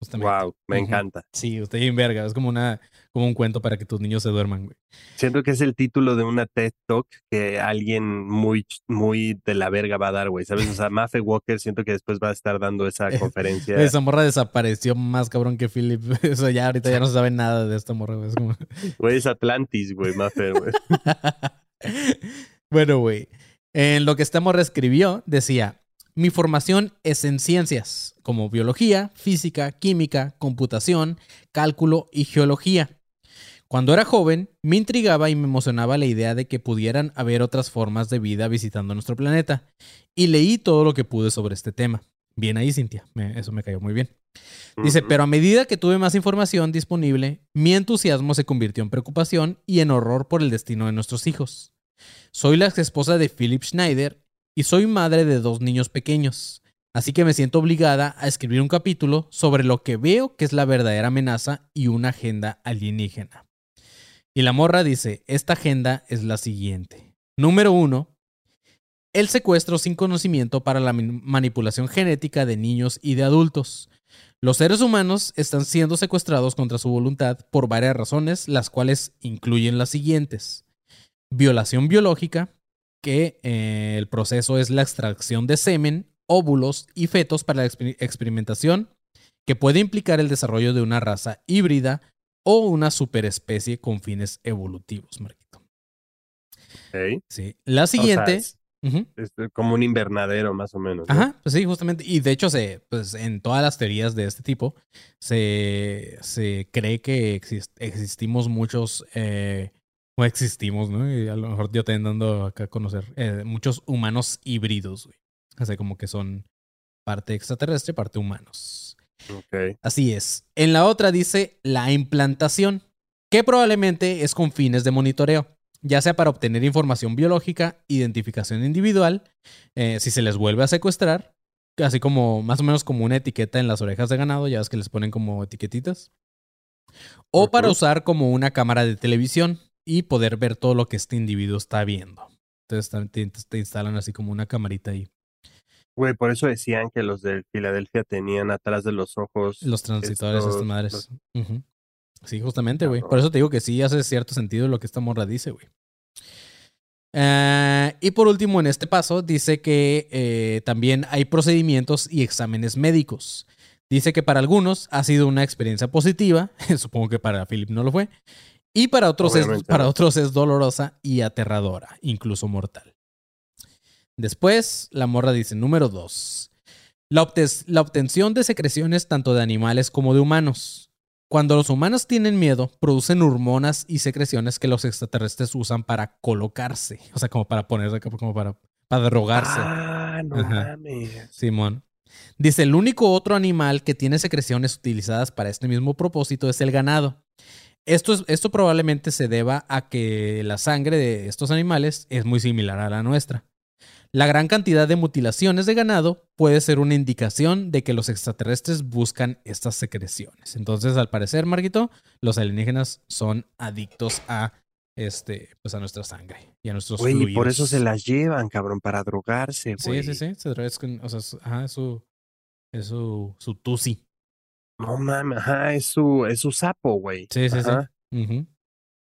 Speaker 1: Justamente.
Speaker 4: Wow, me encanta.
Speaker 1: Sí, usted bien verga. Es como una, como un cuento para que tus niños se duerman, güey.
Speaker 4: Siento que es el título de una TED Talk que alguien muy, muy de la verga va a dar, güey. ¿Sabes? O sea, Mafe Walker siento que después va a estar dando esa conferencia.
Speaker 1: Esa morra desapareció más cabrón que Philip. Eso ya ahorita ya no se sabe nada de esta morra, güey. Es como-
Speaker 4: Güey, es Atlantis, güey, Mafe, güey.
Speaker 1: bueno, güey. En lo que esta morra escribió, decía: Mi formación es en ciencias, como biología, física, química, computación, cálculo y geología. Cuando era joven, me intrigaba y me emocionaba la idea de que pudieran haber otras formas de vida visitando nuestro planeta, y leí todo lo que pude sobre este tema. Bien ahí, Cintia, me- eso me cayó muy bien. Dice, pero a medida que tuve más información disponible, mi entusiasmo se convirtió en preocupación y en horror por el destino de nuestros hijos. Soy la ex esposa de Philip Schneider y soy madre de dos niños pequeños, así que me siento obligada a escribir un capítulo sobre lo que veo que es la verdadera amenaza y una agenda alienígena. Y la morra dice, esta agenda es la siguiente. Número uno, el secuestro sin conocimiento para la manipulación genética de niños y de adultos. Los seres humanos están siendo secuestrados contra su voluntad por varias razones, las cuales incluyen las siguientes. Violación biológica, que eh, el proceso es la extracción de semen, óvulos y fetos para la exper- experimentación, que puede implicar el desarrollo de una raza híbrida o una superespecie con fines evolutivos, Marquito. Sí. La
Speaker 4: O sea,
Speaker 1: siguiente...
Speaker 4: es, como un invernadero, más o menos. ¿no?
Speaker 1: Ajá, pues sí, justamente. Y de hecho, se, pues, en todas las teorías de este tipo, se, se cree que exis- existimos muchos, eh, o existimos, ¿no? Y a lo mejor yo también dando acá a conocer, eh, muchos humanos híbridos, güey. O sea, como que son parte extraterrestre, parte humanos. Así es. En la otra dice la implantación, que probablemente es con fines de monitoreo, ya sea para obtener información biológica, identificación individual, eh, si se les vuelve a secuestrar, así como más o menos como una etiqueta en las orejas de ganado, ya ves que les ponen como etiquetitas, o para usar como una cámara de televisión y poder ver todo lo que este individuo está viendo. Entonces te- te instalan así como una camarita ahí.
Speaker 4: Güey, por eso decían que los de Filadelfia tenían atrás de los ojos.
Speaker 1: Los transitores, estas madres.
Speaker 4: los-.
Speaker 1: Sí, justamente, güey. Por eso te digo que sí hace cierto sentido lo que esta morra dice, güey. Eh, y por último, en este paso, dice que eh, también hay procedimientos y exámenes médicos. Dice que para algunos ha sido una experiencia positiva, supongo que para Philip no lo fue, y para otros, es, para otros es dolorosa y aterradora, incluso mortal. Después, la morra dice, número dos, la, obtes- la obtención de secreciones tanto de animales como de humanos. Cuando los humanos tienen miedo, producen hormonas y secreciones que los extraterrestres usan para colocarse, o sea, como para ponerse como para, para drogarse.
Speaker 4: Ah, no
Speaker 1: Ajá.
Speaker 4: mames.
Speaker 1: Simón. Dice, el único otro animal que tiene secreciones utilizadas para este mismo propósito es el ganado. Esto, es- esto probablemente se deba a que la sangre de estos animales es muy similar a la nuestra. La gran cantidad de mutilaciones de ganado puede ser una indicación de que los extraterrestres buscan estas secreciones. Entonces, al parecer, Marquito, los alienígenas son adictos a este, pues a nuestra sangre y a nuestros
Speaker 4: Güey, y por eso se las llevan, cabrón, para drogarse, güey.
Speaker 1: Sí, sí, sí. Se droga- es con- o sea, ajá, es su, es su, su tusi.
Speaker 4: No mames, ajá, es su, es su sapo, güey.
Speaker 1: Sí, sí,
Speaker 4: Ajá.
Speaker 1: sí. Ujú.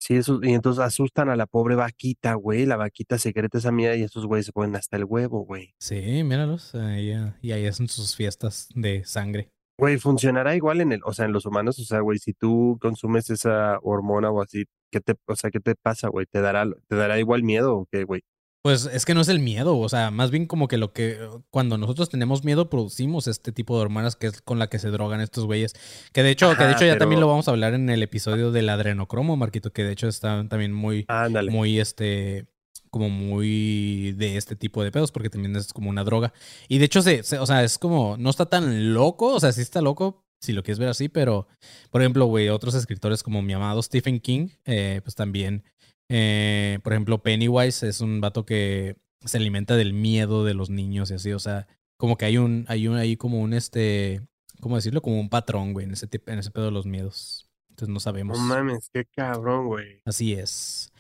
Speaker 4: Sí, eso, y entonces asustan a la pobre vaquita, güey. La vaquita secreta esa mierda y esos güeyes se ponen hasta el huevo, güey.
Speaker 1: Sí, míralos. ahí, ah, y ahí hacen sus fiestas de sangre.
Speaker 4: Güey, funcionará igual en el, o sea, en los humanos, o sea, güey, si tú consumes esa hormona o así, ¿qué te, o sea, qué te pasa, güey? ¿Te dará, te dará igual miedo o qué, güey?
Speaker 1: Pues es que no es el miedo, o sea, más bien como que lo que cuando nosotros tenemos miedo producimos este tipo de hormonas que es con la que se drogan estos güeyes. Que de hecho, que de hecho ya también lo vamos a hablar en el episodio del adrenocromo, Marquito, que de hecho está también muy,
Speaker 4: Ándale.
Speaker 1: muy este como muy de este tipo de pedos porque también es como una droga y de hecho se, se- o sea es como no está tan loco o sea sí está loco si lo quieres ver así pero por ejemplo güey otros escritores como mi amado Stephen King eh, pues también eh, por ejemplo Pennywise es un vato que se alimenta del miedo de los niños y así o sea como que hay un hay un ahí como un este cómo decirlo como un patrón güey en ese en ese pedo de los miedos entonces no
Speaker 4: No
Speaker 1: sabemos
Speaker 4: mames, qué cabrón, güey.
Speaker 1: Así es.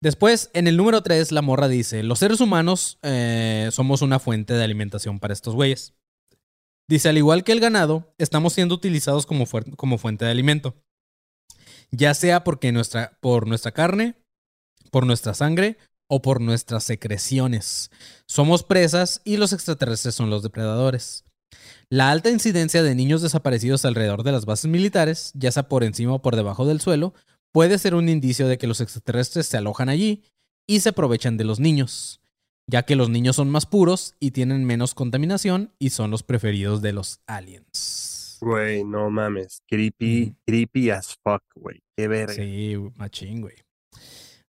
Speaker 1: Después, en el número 3, la morra dice, los seres humanos eh, somos una fuente de alimentación para estos güeyes. Dice, al igual que el ganado, estamos siendo utilizados como, como fuente de alimento. Ya sea porque nuestra, por nuestra carne, por nuestra sangre o por nuestras secreciones. Somos presas y los extraterrestres son los depredadores. La alta incidencia de niños desaparecidos alrededor de las bases militares, ya sea por encima o por debajo del suelo, puede ser un indicio de que los extraterrestres se alojan allí y se aprovechan de los niños, ya que los niños son más puros y tienen menos contaminación y son los preferidos de los aliens.
Speaker 4: Güey, no mames. Creepy, creepy as fuck, güey. Qué verga.
Speaker 1: Sí, machín, güey.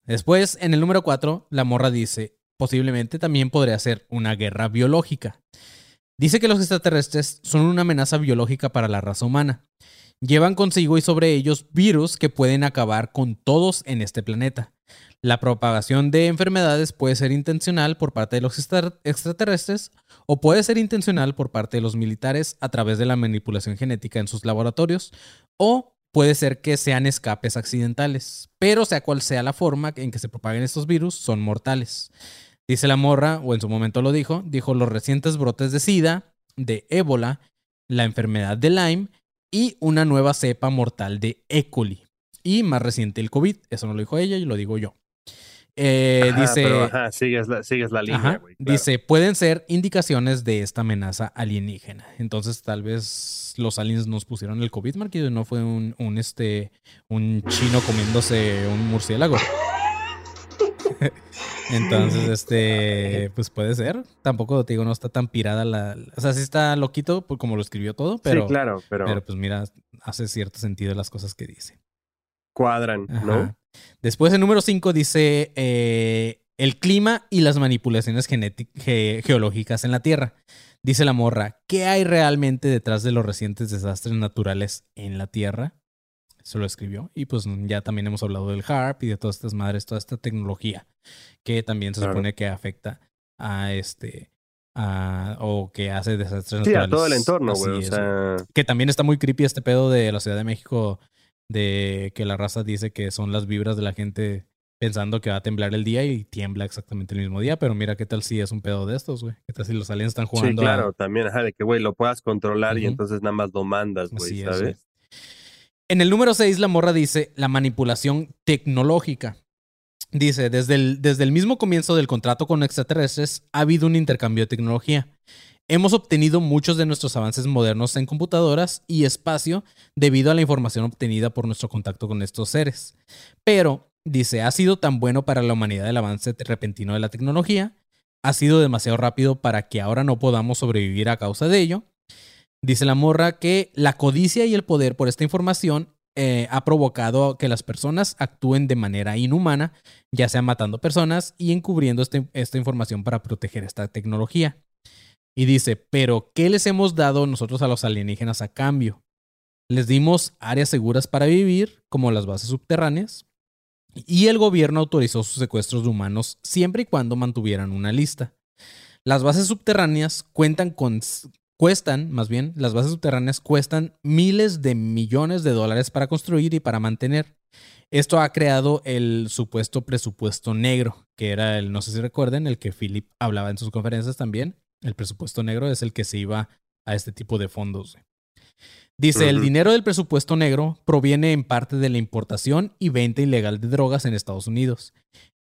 Speaker 1: Después, en el número 4, la morra dice, posiblemente también podría ser una guerra biológica. Dice que los extraterrestres son una amenaza biológica para la raza humana. Llevan consigo y sobre ellos virus que pueden acabar con todos en este planeta. La propagación de enfermedades puede ser intencional por parte de los extra- extraterrestres o puede ser intencional por parte de los militares a través de la manipulación genética en sus laboratorios o puede ser que sean escapes accidentales. Pero sea cual sea la forma en que se propaguen estos virus, son mortales. Dice la morra, o en su momento lo dijo, dijo los recientes brotes de SIDA, de ébola, la enfermedad de Lyme y una nueva cepa mortal de E. coli. Y más reciente el COVID. Eso no lo dijo ella y lo digo yo. Eh,
Speaker 4: Ajá,
Speaker 1: dice,
Speaker 4: pero, ajá, sigues la, sigues la línea,
Speaker 1: Ajá.
Speaker 4: güey. claro.
Speaker 1: Dice, pueden ser indicaciones de esta amenaza alienígena. Entonces, tal vez los aliens nos pusieron el COVID, Marquillo, y no fue un, un, este, un chino comiéndose un murciélago. Entonces, este, pues puede ser. Tampoco te digo, no está tan pirada la. O sea, sí está loquito, pues, como lo escribió todo, pero,
Speaker 4: sí, claro, pero,
Speaker 1: pero pues mira, hace cierto sentido las cosas que dice.
Speaker 4: cuadran, ¿no?
Speaker 1: Después, el número 5 dice eh, el clima y las manipulaciones ge- geológicas en la Tierra. Dice la morra, ¿qué hay realmente detrás de los recientes desastres naturales en la Tierra? Eso lo escribió. Y pues ya también hemos hablado del HARP y de todas estas madres, toda esta tecnología que también se
Speaker 4: Claro.
Speaker 1: supone que afecta a este, a- o que hace desastres
Speaker 4: Sí, a
Speaker 1: naturales.
Speaker 4: todo el entorno, güey. O
Speaker 1: es,
Speaker 4: sea,
Speaker 1: que también está muy creepy este pedo de la Ciudad de México, de que la raza dice que son las vibras de la gente pensando que va a temblar el día y tiembla exactamente el mismo día, pero mira qué tal si es un pedo de estos, güey. ¿Qué tal si los aliens están
Speaker 4: sí,
Speaker 1: jugando a-
Speaker 4: claro, también, ajá, de que, güey, lo puedas controlar y entonces nada más lo mandas, güey,
Speaker 1: es,
Speaker 4: ¿sabes?
Speaker 1: En el número 6, la morra dice la manipulación tecnológica. Dice, desde el, desde el mismo comienzo del contrato con extraterrestres ha habido un intercambio de tecnología. Hemos obtenido muchos de nuestros avances modernos en computadoras y espacio debido a la información obtenida por nuestro contacto con estos seres. Pero, dice, ha sido tan bueno para la humanidad el avance repentino de la tecnología, ha sido demasiado rápido para que ahora no podamos sobrevivir a causa de ello. Dice la morra que la codicia y el poder por esta información eh, ha provocado que las personas actúen de manera inhumana, ya sea matando personas y encubriendo este- esta información para proteger esta tecnología. Y dice, pero ¿qué les hemos dado nosotros a los alienígenas a cambio? Les dimos áreas seguras para vivir, como las bases subterráneas, y el gobierno autorizó sus secuestros de humanos siempre y cuando mantuvieran una lista. Las bases subterráneas cuentan con cuestan, más bien, las bases subterráneas cuestan miles de millones de dólares para construir y para mantener. Esto ha creado el supuesto presupuesto negro, que era el, no sé si recuerden, el que Philip hablaba en sus conferencias también. El presupuesto negro es el que se iba a este tipo de fondos. Dice, el dinero del presupuesto negro proviene en parte de la importación y venta ilegal de drogas en Estados Unidos.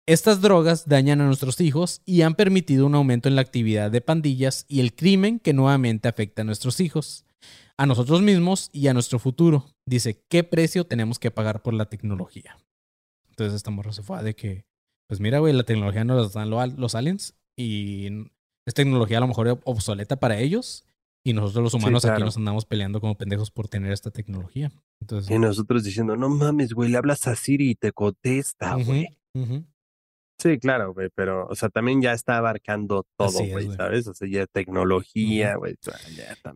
Speaker 1: Estas drogas dañan a nuestros hijos y han permitido un aumento en la actividad de pandillas y el crimen que nuevamente afecta a nuestros hijos, a nosotros mismos y a nuestro futuro. Dice, ¿qué precio tenemos que pagar por la tecnología? Entonces esta morra se fue de que, pues mira, güey, la tecnología nos la dan lo- los aliens y es tecnología a lo mejor obsoleta para ellos y nosotros los humanos aquí
Speaker 4: claro.
Speaker 1: nos andamos peleando como pendejos por tener esta tecnología. Entonces,
Speaker 4: Y nosotros diciendo, no mames, güey, le hablas a Siri y te contesta, güey. Sí, claro, güey, pero, o sea, también ya está abarcando todo, güey. ¿sabes? O sea, ya tecnología, güey.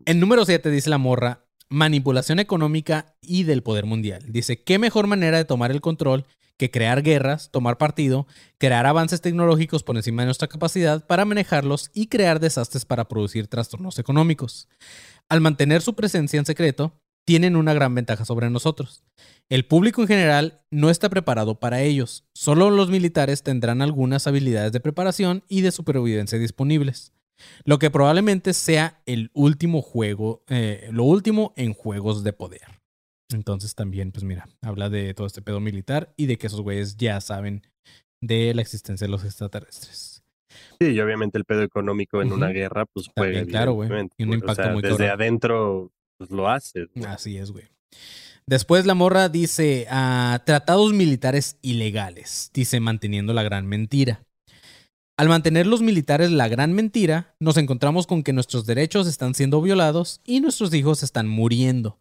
Speaker 1: En número 7 dice la morra, manipulación económica y del poder mundial. Dice, ¿qué mejor manera de tomar el control que crear guerras, tomar partido, crear avances tecnológicos por encima de nuestra capacidad para manejarlos y crear desastres para producir trastornos económicos? Al mantener su presencia en secreto, tienen una gran ventaja sobre nosotros. El público en general no está preparado para ellos. Solo los militares tendrán algunas habilidades de preparación y de supervivencia disponibles. Lo que probablemente sea el último juego, eh, lo último en juegos de poder. Entonces también, pues mira, habla de todo este pedo militar y de que esos güeyes ya saben de la existencia de los extraterrestres.
Speaker 4: Sí, y obviamente el pedo económico en una guerra, pues juega,
Speaker 1: claro, güey, y un
Speaker 4: güey, o
Speaker 1: impacto
Speaker 4: sea,
Speaker 1: muy
Speaker 4: desde adentro, pues lo haces, güey.
Speaker 1: Así es, güey. Después la morra dice, ah, tratados militares ilegales, dice manteniendo la gran mentira. Al mantener los militares la gran mentira, nos encontramos con que nuestros derechos están siendo violados y nuestros hijos están muriendo.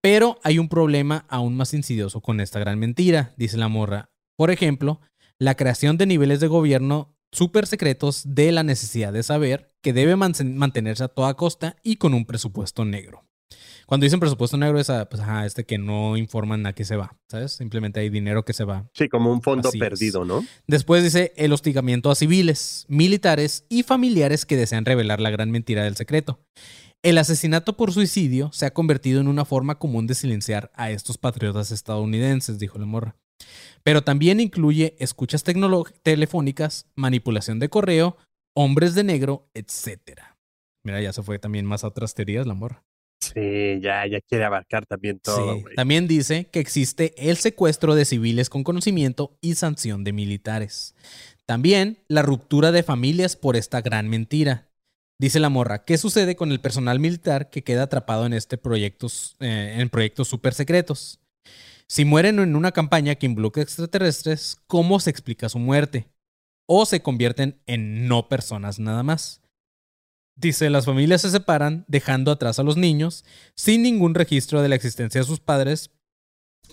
Speaker 1: Pero hay un problema aún más insidioso con esta gran mentira, dice la morra. Por ejemplo, la creación de niveles de gobierno súper secretos de la necesidad de saber que debe mantenerse a toda costa y con un presupuesto negro. Cuando dicen presupuesto negro es pues, este que no informan a qué se va, ¿sabes? Simplemente hay dinero que se va.
Speaker 4: Sí, como un fondo perdido, ¿no?
Speaker 1: Después dice el hostigamiento a civiles, militares y familiares que desean revelar la gran mentira del secreto. El asesinato por suicidio se ha convertido en una forma común de silenciar a estos patriotas estadounidenses, dijo la morra. Pero también incluye escuchas telefónicas, manipulación de correo, hombres de negro, etc. Mira, ya se fue también más a otras teorías la morra.
Speaker 4: Sí, ya, ya quiere abarcar también todo.
Speaker 1: También dice que existe el secuestro de civiles con conocimiento y sanción de militares. También la ruptura de familias por esta gran mentira. Dice la morra, ¿qué sucede con el personal militar que queda atrapado en este proyectos, eh, en proyectos súper secretos? Si mueren en una campaña que involucra extraterrestres, ¿cómo se explica su muerte? O se convierten en no personas nada más. Dice, las familias se separan dejando atrás a los niños sin ningún registro de la existencia de sus padres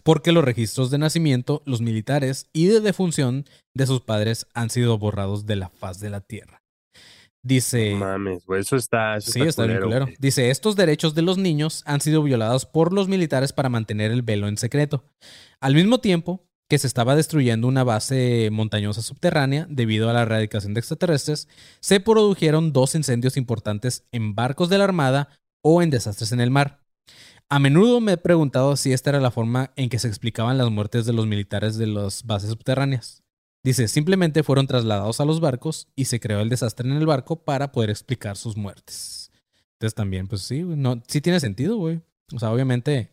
Speaker 1: porque los registros de nacimiento, los militares y de defunción de sus padres han sido borrados de la faz de la tierra. Dice.
Speaker 4: mames, güey, eso está.
Speaker 1: sí, está, bien culero. Dice: Estos derechos de los niños han sido violados por los militares para mantener el velo en secreto. Al mismo tiempo, que se estaba destruyendo una base montañosa subterránea debido a la erradicación de extraterrestres, se produjeron dos incendios importantes en barcos de la Armada o en desastres en el mar. A menudo me he preguntado si esta era la forma en que se explicaban las muertes de los militares de las bases subterráneas. Dice, simplemente fueron trasladados a los barcos y se creó el desastre en el barco para poder explicar sus muertes. Entonces también, pues sí, no, sí tiene sentido, güey. O sea, obviamente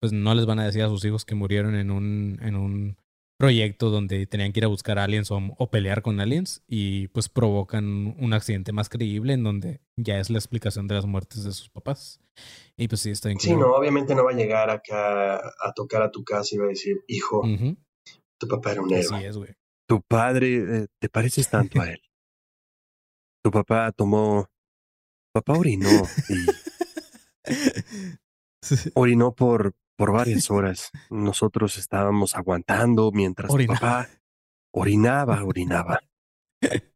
Speaker 1: pues no les van a decir a sus hijos que murieron en un, en un proyecto donde tenían que ir a buscar aliens o, pelear con aliens y pues provocan un accidente más creíble en donde ya es la explicación de las muertes de sus papás. Y pues sí, está
Speaker 5: increíble. Sí, no, obviamente no va a llegar acá a tocar a tu casa y va a decir, hijo, tu papá era un héroe.
Speaker 1: Así es, güey.
Speaker 4: Tu padre, eh, te pareces tanto a él. tu papá tomó, papá orinó y orinó por por varias horas. Nosotros estábamos aguantando mientras mi papá orinaba, orinaba.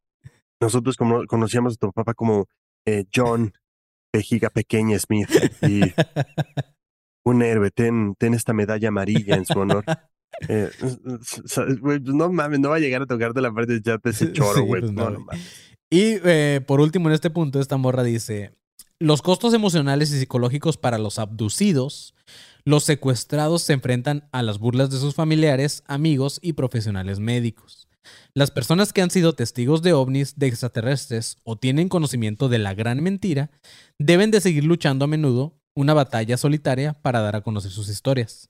Speaker 4: Nosotros como, conocíamos a tu papá como eh, John Pejiga Pequeña Smith y un héroe, ten, ten esta medalla amarilla en su honor. Eh, pues, no mames, no va a llegar a tocarte la parte de chat ese choro, güey. Pues
Speaker 1: y eh, por último, en este punto, esta morra dice: Los costos emocionales y psicológicos para los abducidos los secuestrados se enfrentan a las burlas de sus familiares, amigos y profesionales médicos. Las personas que han sido testigos de ovnis, de extraterrestres o tienen conocimiento de la gran mentira, deben de seguir luchando a menudo una batalla solitaria para dar a conocer sus historias.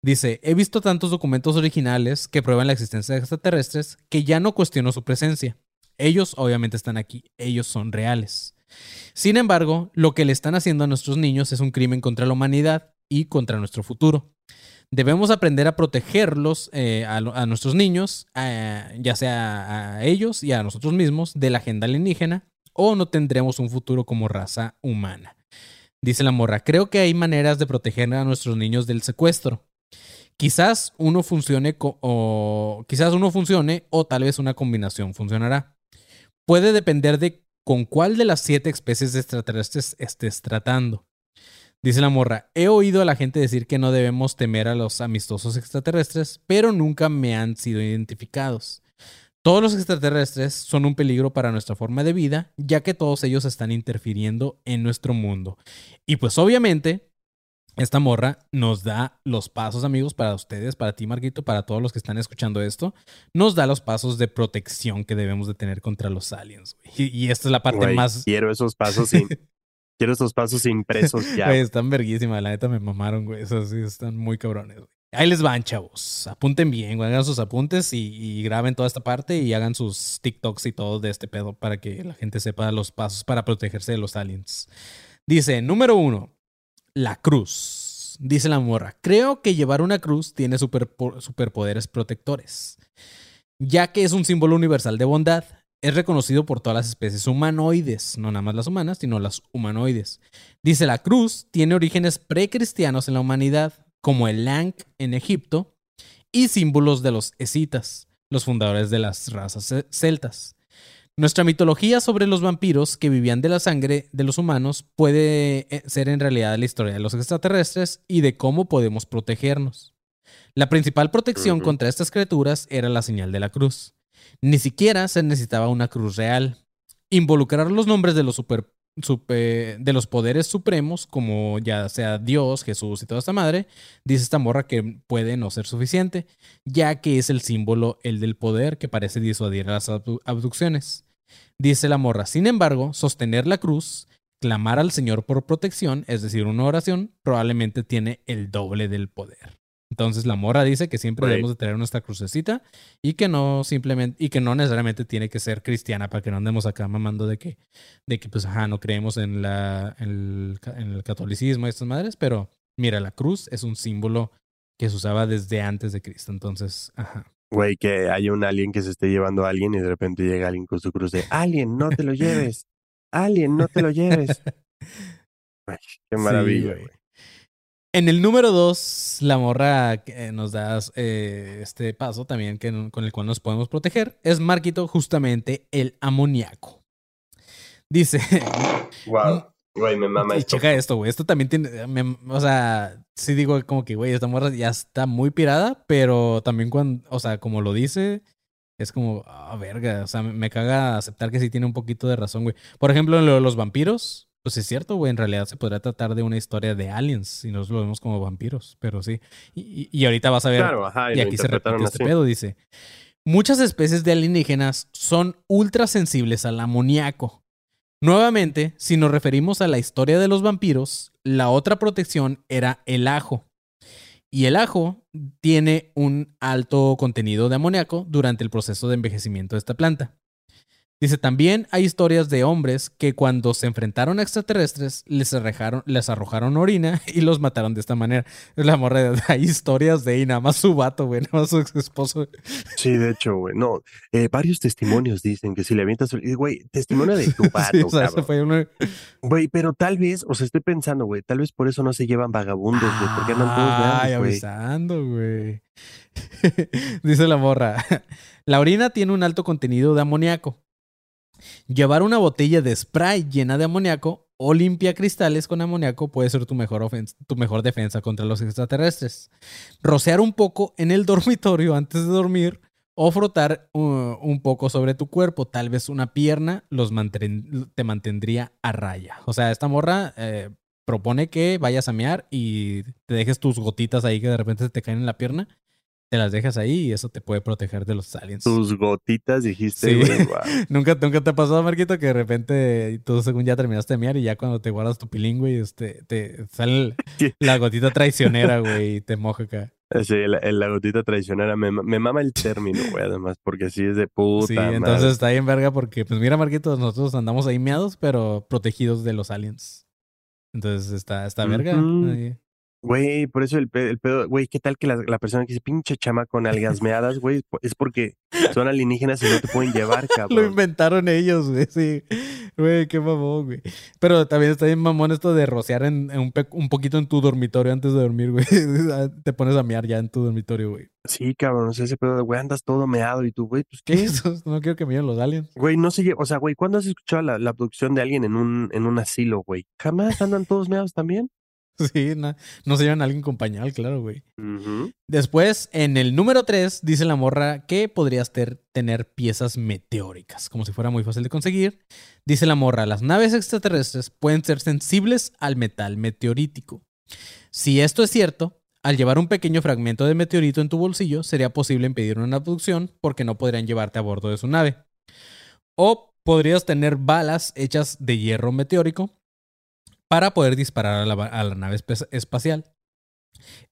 Speaker 1: Dice, he visto tantos documentos originales que prueban la existencia de extraterrestres que ya no cuestiono su presencia. Ellos obviamente están aquí, ellos son reales. Sin embargo, lo que le están haciendo a nuestros niños es un crimen contra la humanidad y contra nuestro futuro. Debemos aprender a protegerlos, eh, a, nuestros niños, ya sea a ellos y a nosotros mismos, de la agenda alienígena, o no tendremos un futuro como raza humana. Dice la morra, creo que hay maneras de proteger a nuestros niños del secuestro. Quizás uno funcione o quizás uno funcione o tal vez una combinación funcionará. Puede depender de con cuál de las siete especies extraterrestres estés tratando. Dice la morra, he oído a la gente decir que no debemos temer a los amistosos extraterrestres, pero nunca me han sido identificados. Todos los extraterrestres son un peligro para nuestra forma de vida, ya que todos ellos están interfiriendo en nuestro mundo. Y pues obviamente, esta morra nos da los pasos, amigos, para ustedes, para ti, Marquito, para todos los que están escuchando esto, nos da los pasos de protección que debemos de tener contra los aliens. Y, esta es la parte más...
Speaker 4: Quiero esos pasos, sí. Quiero estos pasos impresos ya.
Speaker 1: Güey, están verguísimas, la neta me mamaron, güey. Esos sí están muy cabrones, güey. Ahí les van, chavos. Apunten bien, güey. Hagan sus apuntes y, graben toda esta parte y hagan sus TikToks y todo de este pedo para que la gente sepa los pasos para protegerse de los aliens. Dice, número uno, la cruz. Dice la morra, creo que llevar una cruz tiene superpoderes protectores, ya que es un símbolo universal de bondad es reconocido por todas las especies humanoides, no nada más las humanas, sino las humanoides. Dice, la cruz tiene orígenes precristianos en la humanidad, como el Ankh en Egipto, y símbolos de los escitas, los fundadores de las razas celtas. Nuestra mitología sobre los vampiros que vivían de la sangre de los humanos puede eh, ser en realidad la historia de los extraterrestres y de cómo podemos protegernos. La principal protección contra estas criaturas era la señal de la cruz. Ni siquiera se necesitaba una cruz real. Involucrar los nombres de los, de los poderes supremos, como ya sea Dios, Jesús y toda esta madre, dice esta morra que puede no ser suficiente, ya que es el símbolo, el del poder, que parece disuadir a las abducciones. Dice la morra, sin embargo, sostener la cruz, clamar al Señor por protección, es decir, una oración, probablemente tiene el doble del poder. Entonces la morra dice que siempre debemos de tener nuestra crucecita y que no simplemente y que no necesariamente tiene que ser cristiana para que no andemos acá mamando de que de que pues ajá no creemos en la en el, catolicismo y estas madres, pero mira la cruz es un símbolo que se usaba desde antes de Cristo, entonces ajá.
Speaker 4: Güey, que haya un alien que se esté llevando a alguien y de repente llega alguien con su cruz de alien, no te lo lleves. Alien, no te lo lleves. qué maravilla, güey.
Speaker 1: En el número dos, la morra que nos da eh, este paso también que, con el cual nos podemos proteger es Marquito, justamente el amoníaco. Dice.
Speaker 5: Wow. Güey, me mama
Speaker 1: esto. checa esto, güey. Esto también tiene. o sea, sí digo como que, güey, esta morra ya está muy pirada, pero también cuando. O sea, como lo dice, es como, ah, verga. O sea, me, me caga aceptar que sí tiene un poquito de razón, güey. Por ejemplo, en lo de los vampiros, pues es cierto, güey. En realidad se podría tratar de una historia de aliens si nos lo vemos como vampiros, pero sí. Y, ahorita vas a ver. y, aquí se repite este pedo, dice. Muchas especies de alienígenas son ultra sensibles al amoníaco. Nuevamente, si nos referimos a la historia de los vampiros, la otra protección era el ajo. Y el ajo tiene un alto contenido de amoníaco durante el proceso de envejecimiento de esta planta. Dice, también hay historias de hombres que cuando se enfrentaron a extraterrestres les, arrojaron, les arrojaron orina y los mataron de esta manera. Es la morra, hay historias de ahí, nada más su vato, güey, nada más su ex esposo.
Speaker 4: Sí, de hecho, güey, no, eh, varios testimonios dicen que si le avientas, güey, testimonio de tu vato, sí, o sea, fue Güey, pero tal vez, o sea, estoy pensando, güey, tal vez por eso no se llevan vagabundos, güey, porque andan todos Ay,
Speaker 1: avisando, güey. Dice la morra, la orina tiene un alto contenido de amoníaco Llevar una botella de spray llena de amoníaco o limpia cristales con amoníaco puede ser tu mejor, tu mejor defensa contra los extraterrestres. Rocear un poco en el dormitorio antes de dormir o frotar uh, un poco sobre tu cuerpo, tal vez una pierna, los te mantendría a raya. O sea, esta morra eh, propone que vayas a mear y te dejes tus gotitas ahí que de repente te caen en la pierna te las dejas ahí y eso te puede proteger de los aliens.
Speaker 4: Tus gotitas, dijiste,
Speaker 1: sí. ¿Nunca, ¿Nunca te ha pasado, Marquito, que de repente tú según ya terminaste de miar y ya cuando te guardas tu pilín, güey, este, te sale la gotita traicionera, güey, y te moja acá.
Speaker 4: Sí, la, gotita traicionera me, me, mama el término, güey, además, porque sí es de puta. Sí,
Speaker 1: entonces está bien verga porque, pues mira, Marquito, nosotros andamos ahí meados, pero protegidos de los aliens. Entonces está, está verga.
Speaker 4: Güey, por eso el, pedo, güey, ¿qué tal que la, la, persona que dice pinche chama con algas meadas, güey? Es porque son alienígenas y no te pueden llevar, cabrón.
Speaker 1: Lo inventaron ellos, güey, sí. Güey, qué mamón, güey. Pero también está bien mamón esto de rociar en, un, un, poquito en tu dormitorio antes de dormir, güey. te pones a mear ya en tu dormitorio, güey.
Speaker 4: Sí, cabrón, o sea, ese pedo de, güey, andas todo meado y tú, güey, pues
Speaker 1: ¿qué? es eso? No quiero que me los aliens.
Speaker 4: Güey, no sé, o sea, güey, ¿cuándo has escuchado la, la abducción de alguien en un, en un asilo, güey? ¿Jamás andan todos meados también?
Speaker 1: Sí, no, se llevan a alguien con pañal, claro, güey. Después, en el número 3, dice la morra que podrías tener piezas meteóricas, como si fuera muy fácil de conseguir. Dice la morra, las naves extraterrestres pueden ser sensibles al metal meteorítico. Si esto es cierto, al llevar un pequeño fragmento de meteorito en tu bolsillo, sería posible impedir una abducción porque no podrían llevarte a bordo de su nave. O podrías tener balas hechas de hierro meteórico para poder disparar a la, nave espacial.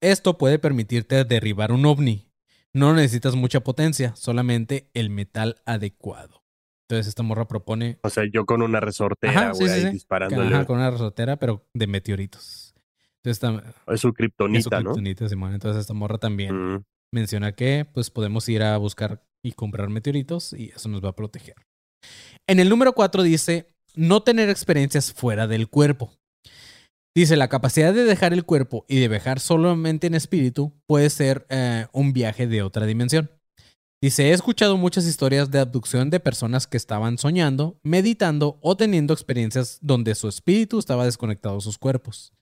Speaker 1: Esto puede permitirte derribar un ovni. No necesitas mucha potencia, solamente el metal adecuado. Entonces esta morra propone...
Speaker 4: O sea, yo con una resortera, güey, disparándole. Ajá,
Speaker 1: con una resortera, pero de meteoritos. Entonces,
Speaker 4: es su kriptonita, ¿no?
Speaker 1: Entonces esta morra también mm. menciona que pues podemos ir a buscar y comprar meteoritos y eso nos va a proteger. En el número 4 dice, no tener experiencias fuera del cuerpo. Dice, la capacidad de dejar el cuerpo y de viajar solamente en espíritu puede ser eh, un viaje de otra dimensión. Dice, he escuchado muchas historias de abducción de personas que estaban soñando, meditando o teniendo experiencias donde su espíritu estaba desconectado de sus cuerpos.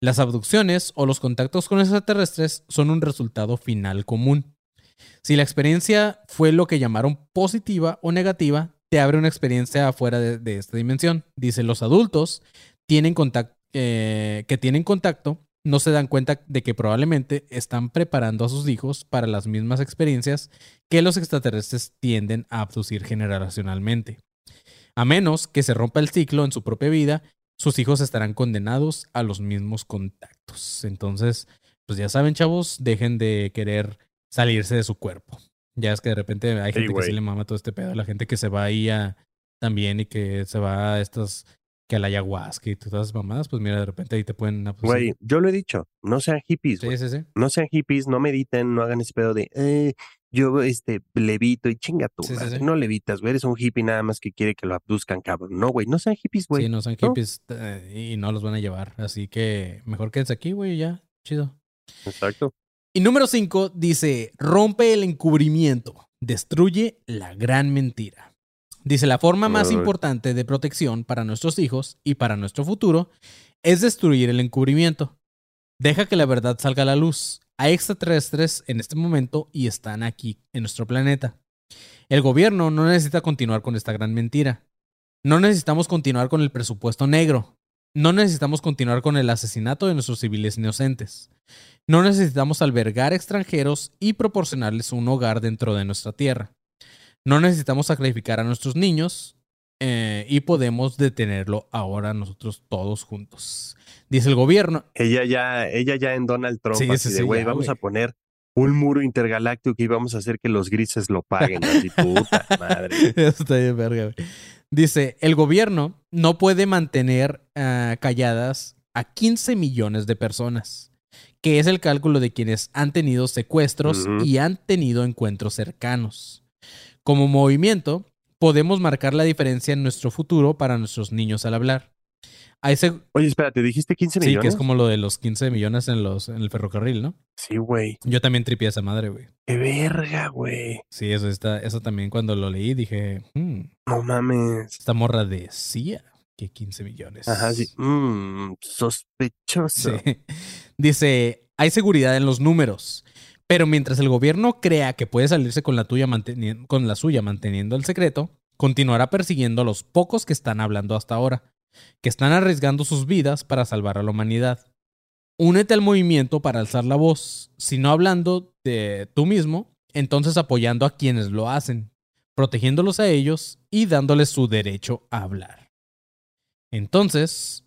Speaker 1: Las abducciones o los contactos con extraterrestres son un resultado final común. Si la experiencia fue lo que llamaron positiva o negativa, te abre una experiencia afuera de, esta dimensión. Dice, los adultos tienen contacto, eh, que tienen contacto no se dan cuenta de que probablemente están preparando a sus hijos para las mismas experiencias que los extraterrestres tienden a abducir generacionalmente. A menos que se rompa el ciclo en su propia vida, sus hijos estarán condenados a los mismos contactos. Entonces, pues ya saben, chavos, dejen de querer salirse de su cuerpo. Ya es que de repente hay gente que sí le mama todo este pedo, la gente que se va ahí a, también y que se va a estas que a la ayahuasca y todas esas mamadas, pues mira, de repente ahí te pueden...
Speaker 4: Pues, güey, yo lo he dicho, no sean hippies, güey. Sí, sí, sí. No sean hippies, no mediten, no hagan ese pedo de, eh, yo este, levito y chinga tú, no levitas, güey, eres un hippie nada más que quiere que lo abduzcan, cabrón. No, güey, no sean hippies, güey.
Speaker 1: Sí, no sean hippies eh, y no los van a llevar, así que mejor quédense aquí, güey, ya, chido.
Speaker 4: Exacto.
Speaker 1: Y número cinco dice, rompe el encubrimiento, destruye la gran mentira. Dice, la forma más importante de protección para nuestros hijos y para nuestro futuro es destruir el encubrimiento. Deja que la verdad salga a la luz. Hay extraterrestres en este momento y están aquí, en nuestro planeta. El gobierno no necesita continuar con esta gran mentira. No necesitamos continuar con el presupuesto negro. No necesitamos continuar con el asesinato de nuestros civiles inocentes. No necesitamos albergar extranjeros y proporcionarles un hogar dentro de nuestra tierra. No necesitamos sacrificar a nuestros niños eh, y podemos detenerlo ahora nosotros todos juntos. Dice el gobierno.
Speaker 4: Ella ya, ella ya en Donald Trump, así de, güey, vamos a poner un muro intergaláctico y vamos a hacer que los grises lo paguen. Así, puta madre.
Speaker 1: Eso está bien verga. Dice, el gobierno no puede mantener ah, calladas a 15 millones de personas, que es el cálculo de quienes han tenido secuestros y han tenido encuentros cercanos. Como movimiento, podemos marcar la diferencia en nuestro futuro para nuestros niños al hablar.
Speaker 4: Oye, espérate, dijiste 15 millones.
Speaker 1: Sí, que es como lo de los 15 millones en, los, en el ferrocarril, ¿no?
Speaker 4: Sí, güey.
Speaker 1: Yo también tripié a esa madre, güey.
Speaker 4: Qué verga, güey.
Speaker 1: Sí, eso está, eso también cuando lo leí dije, hmm,
Speaker 4: no mames.
Speaker 1: Esta morra decía que 15 millones.
Speaker 4: Ajá, sí. Mmm, sospechoso. Sí.
Speaker 1: Dice, hay seguridad en los números. Pero mientras el gobierno crea que puede salirse con la, tuya con la suya manteniendo el secreto, continuará persiguiendo a los pocos que están hablando hasta ahora, que están arriesgando sus vidas para salvar a la humanidad. Únete al movimiento para alzar la voz, si no hablando de tú mismo, entonces apoyando a quienes lo hacen, protegiéndolos a ellos y dándoles su derecho a hablar. Entonces,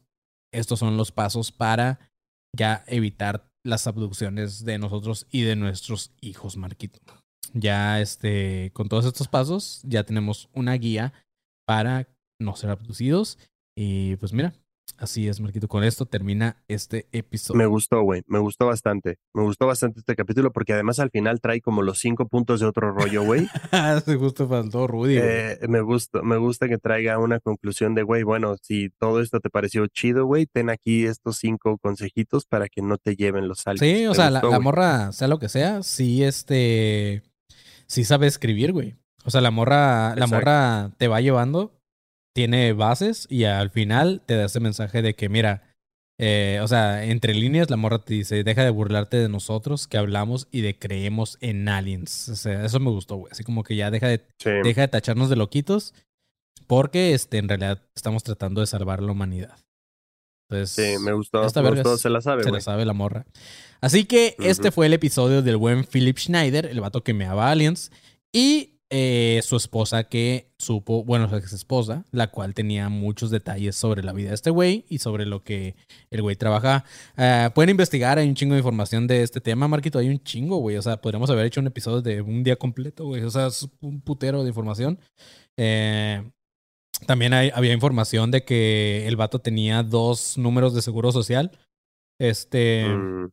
Speaker 1: estos son los pasos para ya evitar las abducciones de nosotros y de nuestros hijos, Marquito. Ya este, con todos estos pasos, ya tenemos una guía para no ser abducidos. Y pues mira, Así es, Marquito. Con esto termina este episodio.
Speaker 4: Me gustó, güey. Me gustó bastante. Me gustó bastante este capítulo porque además al final trae como los cinco puntos de otro rollo, güey.
Speaker 1: Se gusta faltó Rudy.
Speaker 4: Eh, me gusta, me gusta que traiga una conclusión de, güey, bueno, si todo esto te pareció chido, güey, ten aquí estos cinco consejitos para que no te lleven los saltos.
Speaker 1: Sí, o sea, la, morra, sea lo que sea, sí, este, sí sabe escribir, güey. O sea, la morra, la morra te va llevando tiene bases y al final te da ese mensaje de que, mira, eh, o sea, entre líneas la morra te dice, deja de burlarte de nosotros que hablamos y de creemos en aliens. O sea, eso me gustó, güey. Así como que ya deja de, deja de tacharnos de loquitos porque este, en realidad estamos tratando de salvar la humanidad. Entonces,
Speaker 4: sí, me gustó. Esta me se la sabe,
Speaker 1: Se la sabe la morra. Así que este fue el episodio del buen Philip Schneider, el vato que me ama aliens. Y eh, su esposa que supo, bueno, su ex esposa, la cual tenía muchos detalles sobre la vida de este güey y sobre lo que el güey trabaja. Ah, pueden investigar, hay un chingo de información de este tema, Marquito, hay un chingo, güey. O sea, podríamos haber hecho un episodio de un día completo, güey. O sea, es un putero de información. Eh, también había información de que el vato tenía dos números de seguro social. Este. Mm.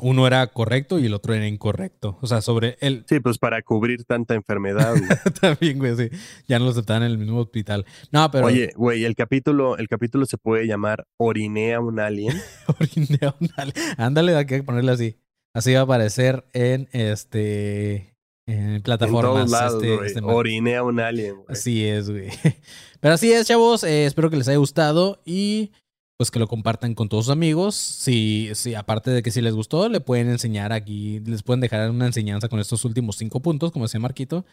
Speaker 1: Uno era correcto y el otro era incorrecto. O sea, sobre el...
Speaker 4: Sí, pues para cubrir tanta enfermedad.
Speaker 1: También, güey, sí. Ya no los aceptaban en el mismo hospital. No, pero...
Speaker 4: Oye, güey, el capítulo, el capítulo se puede llamar Orinea un alien.
Speaker 1: Orinea un alien. Ándale, hay que ponerle así. Así va a aparecer en este... En plataformas.
Speaker 4: En lados,
Speaker 1: este, este
Speaker 4: Orinea un alien, güey.
Speaker 1: Así es, güey. Pero así es, chavos. Eh, espero que les haya gustado y pues que lo compartan con todos sus amigos. Si, si, aparte de que si les gustó, le pueden enseñar aquí, les pueden dejar una enseñanza con estos últimos cinco puntos, como decía Marquito.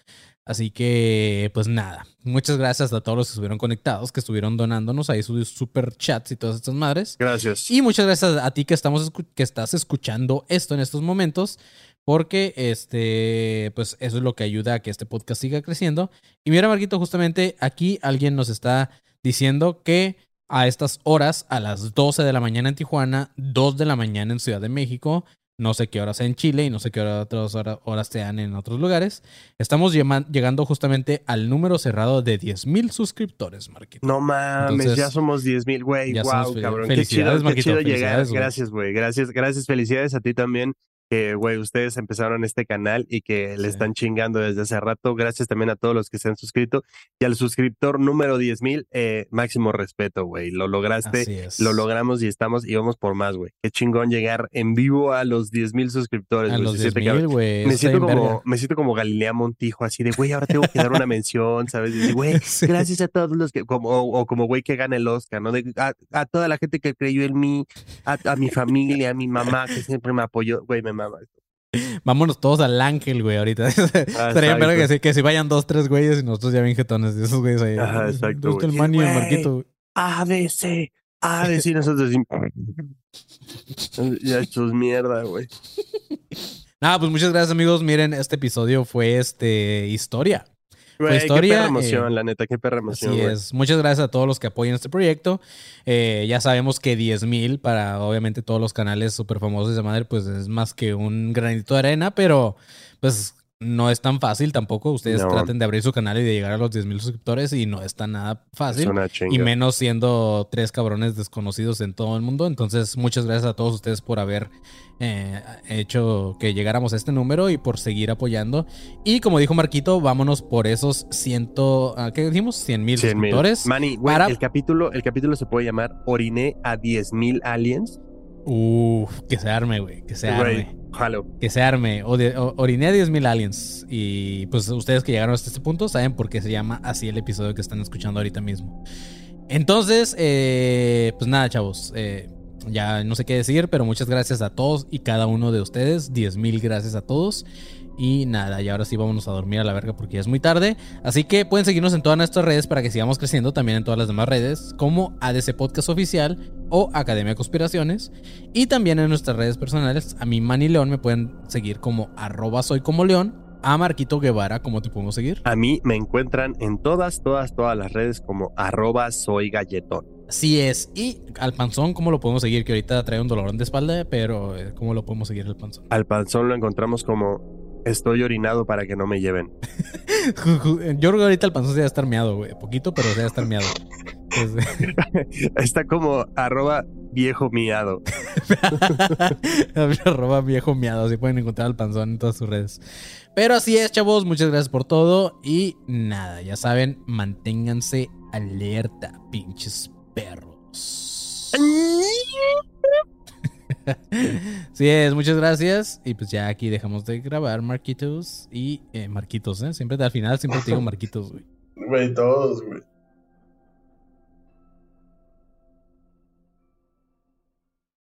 Speaker 1: Así que, pues nada. Muchas gracias a todos los que estuvieron conectados, que estuvieron donándonos ahí sus super chats y todas estas madres.
Speaker 4: Gracias.
Speaker 1: Y muchas gracias a ti que, estamos, que estás escuchando esto en estos momentos. Porque este, pues eso es lo que ayuda a que este podcast siga creciendo. Y mira, Marquito, justamente aquí alguien nos está diciendo que a estas horas, a las 12 de la mañana en Tijuana, 2 de la mañana en Ciudad de México, no sé qué horas en Chile y no sé qué otras horas sean en otros lugares. Estamos llegando justamente al número cerrado de 10.000 suscriptores, Marquito.
Speaker 4: No mames,
Speaker 1: Entonces,
Speaker 4: ya somos 10.000, güey. Wow, cabrón.
Speaker 1: felicidades,
Speaker 4: qué chido,
Speaker 1: Marquito,
Speaker 4: qué chido llegar. Gracias, güey. Gracias, gracias. Felicidades a ti también. Que, güey, ustedes empezaron este canal y que le
Speaker 1: Sí.
Speaker 4: están chingando desde hace rato. Gracias también a todos los que se han suscrito. Y al suscriptor número 10.000, eh, máximo respeto, güey. Lo lograste. Lo logramos y estamos y vamos por más, güey. Qué chingón llegar en vivo a los 10.000 suscriptores.
Speaker 1: A
Speaker 4: güey.
Speaker 1: los
Speaker 4: Se siente
Speaker 1: 10.000,
Speaker 4: cabrón.
Speaker 1: güey.
Speaker 4: Me siento, como,
Speaker 1: verga.
Speaker 4: me siento como Galilea Montijo, así de, güey, ahora tengo que dar una mención, ¿sabes? Y, güey,
Speaker 1: Sí.
Speaker 4: gracias a todos los que, como, o, o como güey que gana el Oscar, ¿no? De, a, a toda la gente que creyó en mí, a, a mi familia, a mi mamá, que siempre me apoyó, güey, me mama.
Speaker 1: Vámonos todos al ángel, güey, ahorita. Estaría bien verga que, si- que si vayan dos, tres güeyes y nosotros ya bien jetones de esos güeyes ahí.
Speaker 4: Ajá, exacto,
Speaker 1: ¿Dónde está el. Manny y el. Marquito, güey?
Speaker 4: ADC, ADC, nosotros decimos, ya es mierda, güey.
Speaker 1: Nada, pues muchas gracias, amigos. Miren, este episodio fue este historia. Historia,
Speaker 4: qué perra emoción,
Speaker 1: eh,
Speaker 4: la neta, qué perra emoción,
Speaker 1: Así es. Muchas gracias a todos los que apoyan este proyecto. Eh, ya sabemos que 10 mil para obviamente todos los canales súper famosos de madre, pues es más que un granito de arena, pero pues no es tan fácil tampoco. Ustedes
Speaker 4: No.
Speaker 1: traten de abrir su canal y de llegar a los 10 mil suscriptores y no está nada fácil. Y menos siendo tres cabrones desconocidos en todo el mundo. Entonces, muchas gracias a todos ustedes por haber eh, hecho que llegáramos a este número y por seguir apoyando. Y como dijo Marquito, vámonos por esos ciento, ah, ¿qué dijimos? 100 mil
Speaker 4: 100 mil.
Speaker 1: suscriptores.
Speaker 4: Manny,
Speaker 1: para-
Speaker 4: el capítulo, el capítulo se puede llamar Oriné a 10.000 aliens.
Speaker 1: Uf, que se arme, güey. Que se
Speaker 4: Güey,
Speaker 1: arme.
Speaker 4: jalo.
Speaker 1: Que se arme. O de, o- oriné a 10.000 aliens. Y pues ustedes que llegaron hasta este punto saben por qué se llama así el episodio que están escuchando ahorita mismo. Entonces, eh, pues nada, chavos. eh, ya no sé qué decir, pero muchas gracias a todos y cada uno de ustedes. 10.000 gracias a todos. Y nada, y ahora sí vámonos a dormir a la verga porque ya es muy tarde. Así que pueden seguirnos en todas nuestras redes para que sigamos creciendo también en todas las demás redes, como ADC Podcast Oficial o Academia de Conspiraciones. Y también en nuestras redes personales, a mi Manny León me pueden seguir como arroba soy como León. A Marquito Guevara, ¿cómo te podemos seguir?
Speaker 4: A mí me encuentran en todas, todas, todas las redes como arroba soy galletón.
Speaker 1: Así es. Y al panzón, ¿cómo lo podemos seguir? Que ahorita trae un dolorón de espalda, pero eh, ¿cómo lo podemos seguir al panzón?
Speaker 4: Al panzón lo encontramos como estoy orinado para que no me lleven.
Speaker 1: Yo creo que ahorita el panzón se debe estar meado, güey. Poquito, pero se debe estar meado.
Speaker 4: Está como arroba viejo miado.
Speaker 1: Arroba viejo miado. Así pueden encontrar al panzón en todas sus redes. Pero así es, chavos. Muchas gracias por todo. Y nada, ya saben, manténganse alerta, pinches perros. Sí es, muchas gracias. Y pues ya aquí dejamos de grabar, Marquitos. Y eh, Marquitos, ¿eh? Siempre al final, siempre te digo Marquitos, güey.
Speaker 5: Güey, todos, güey.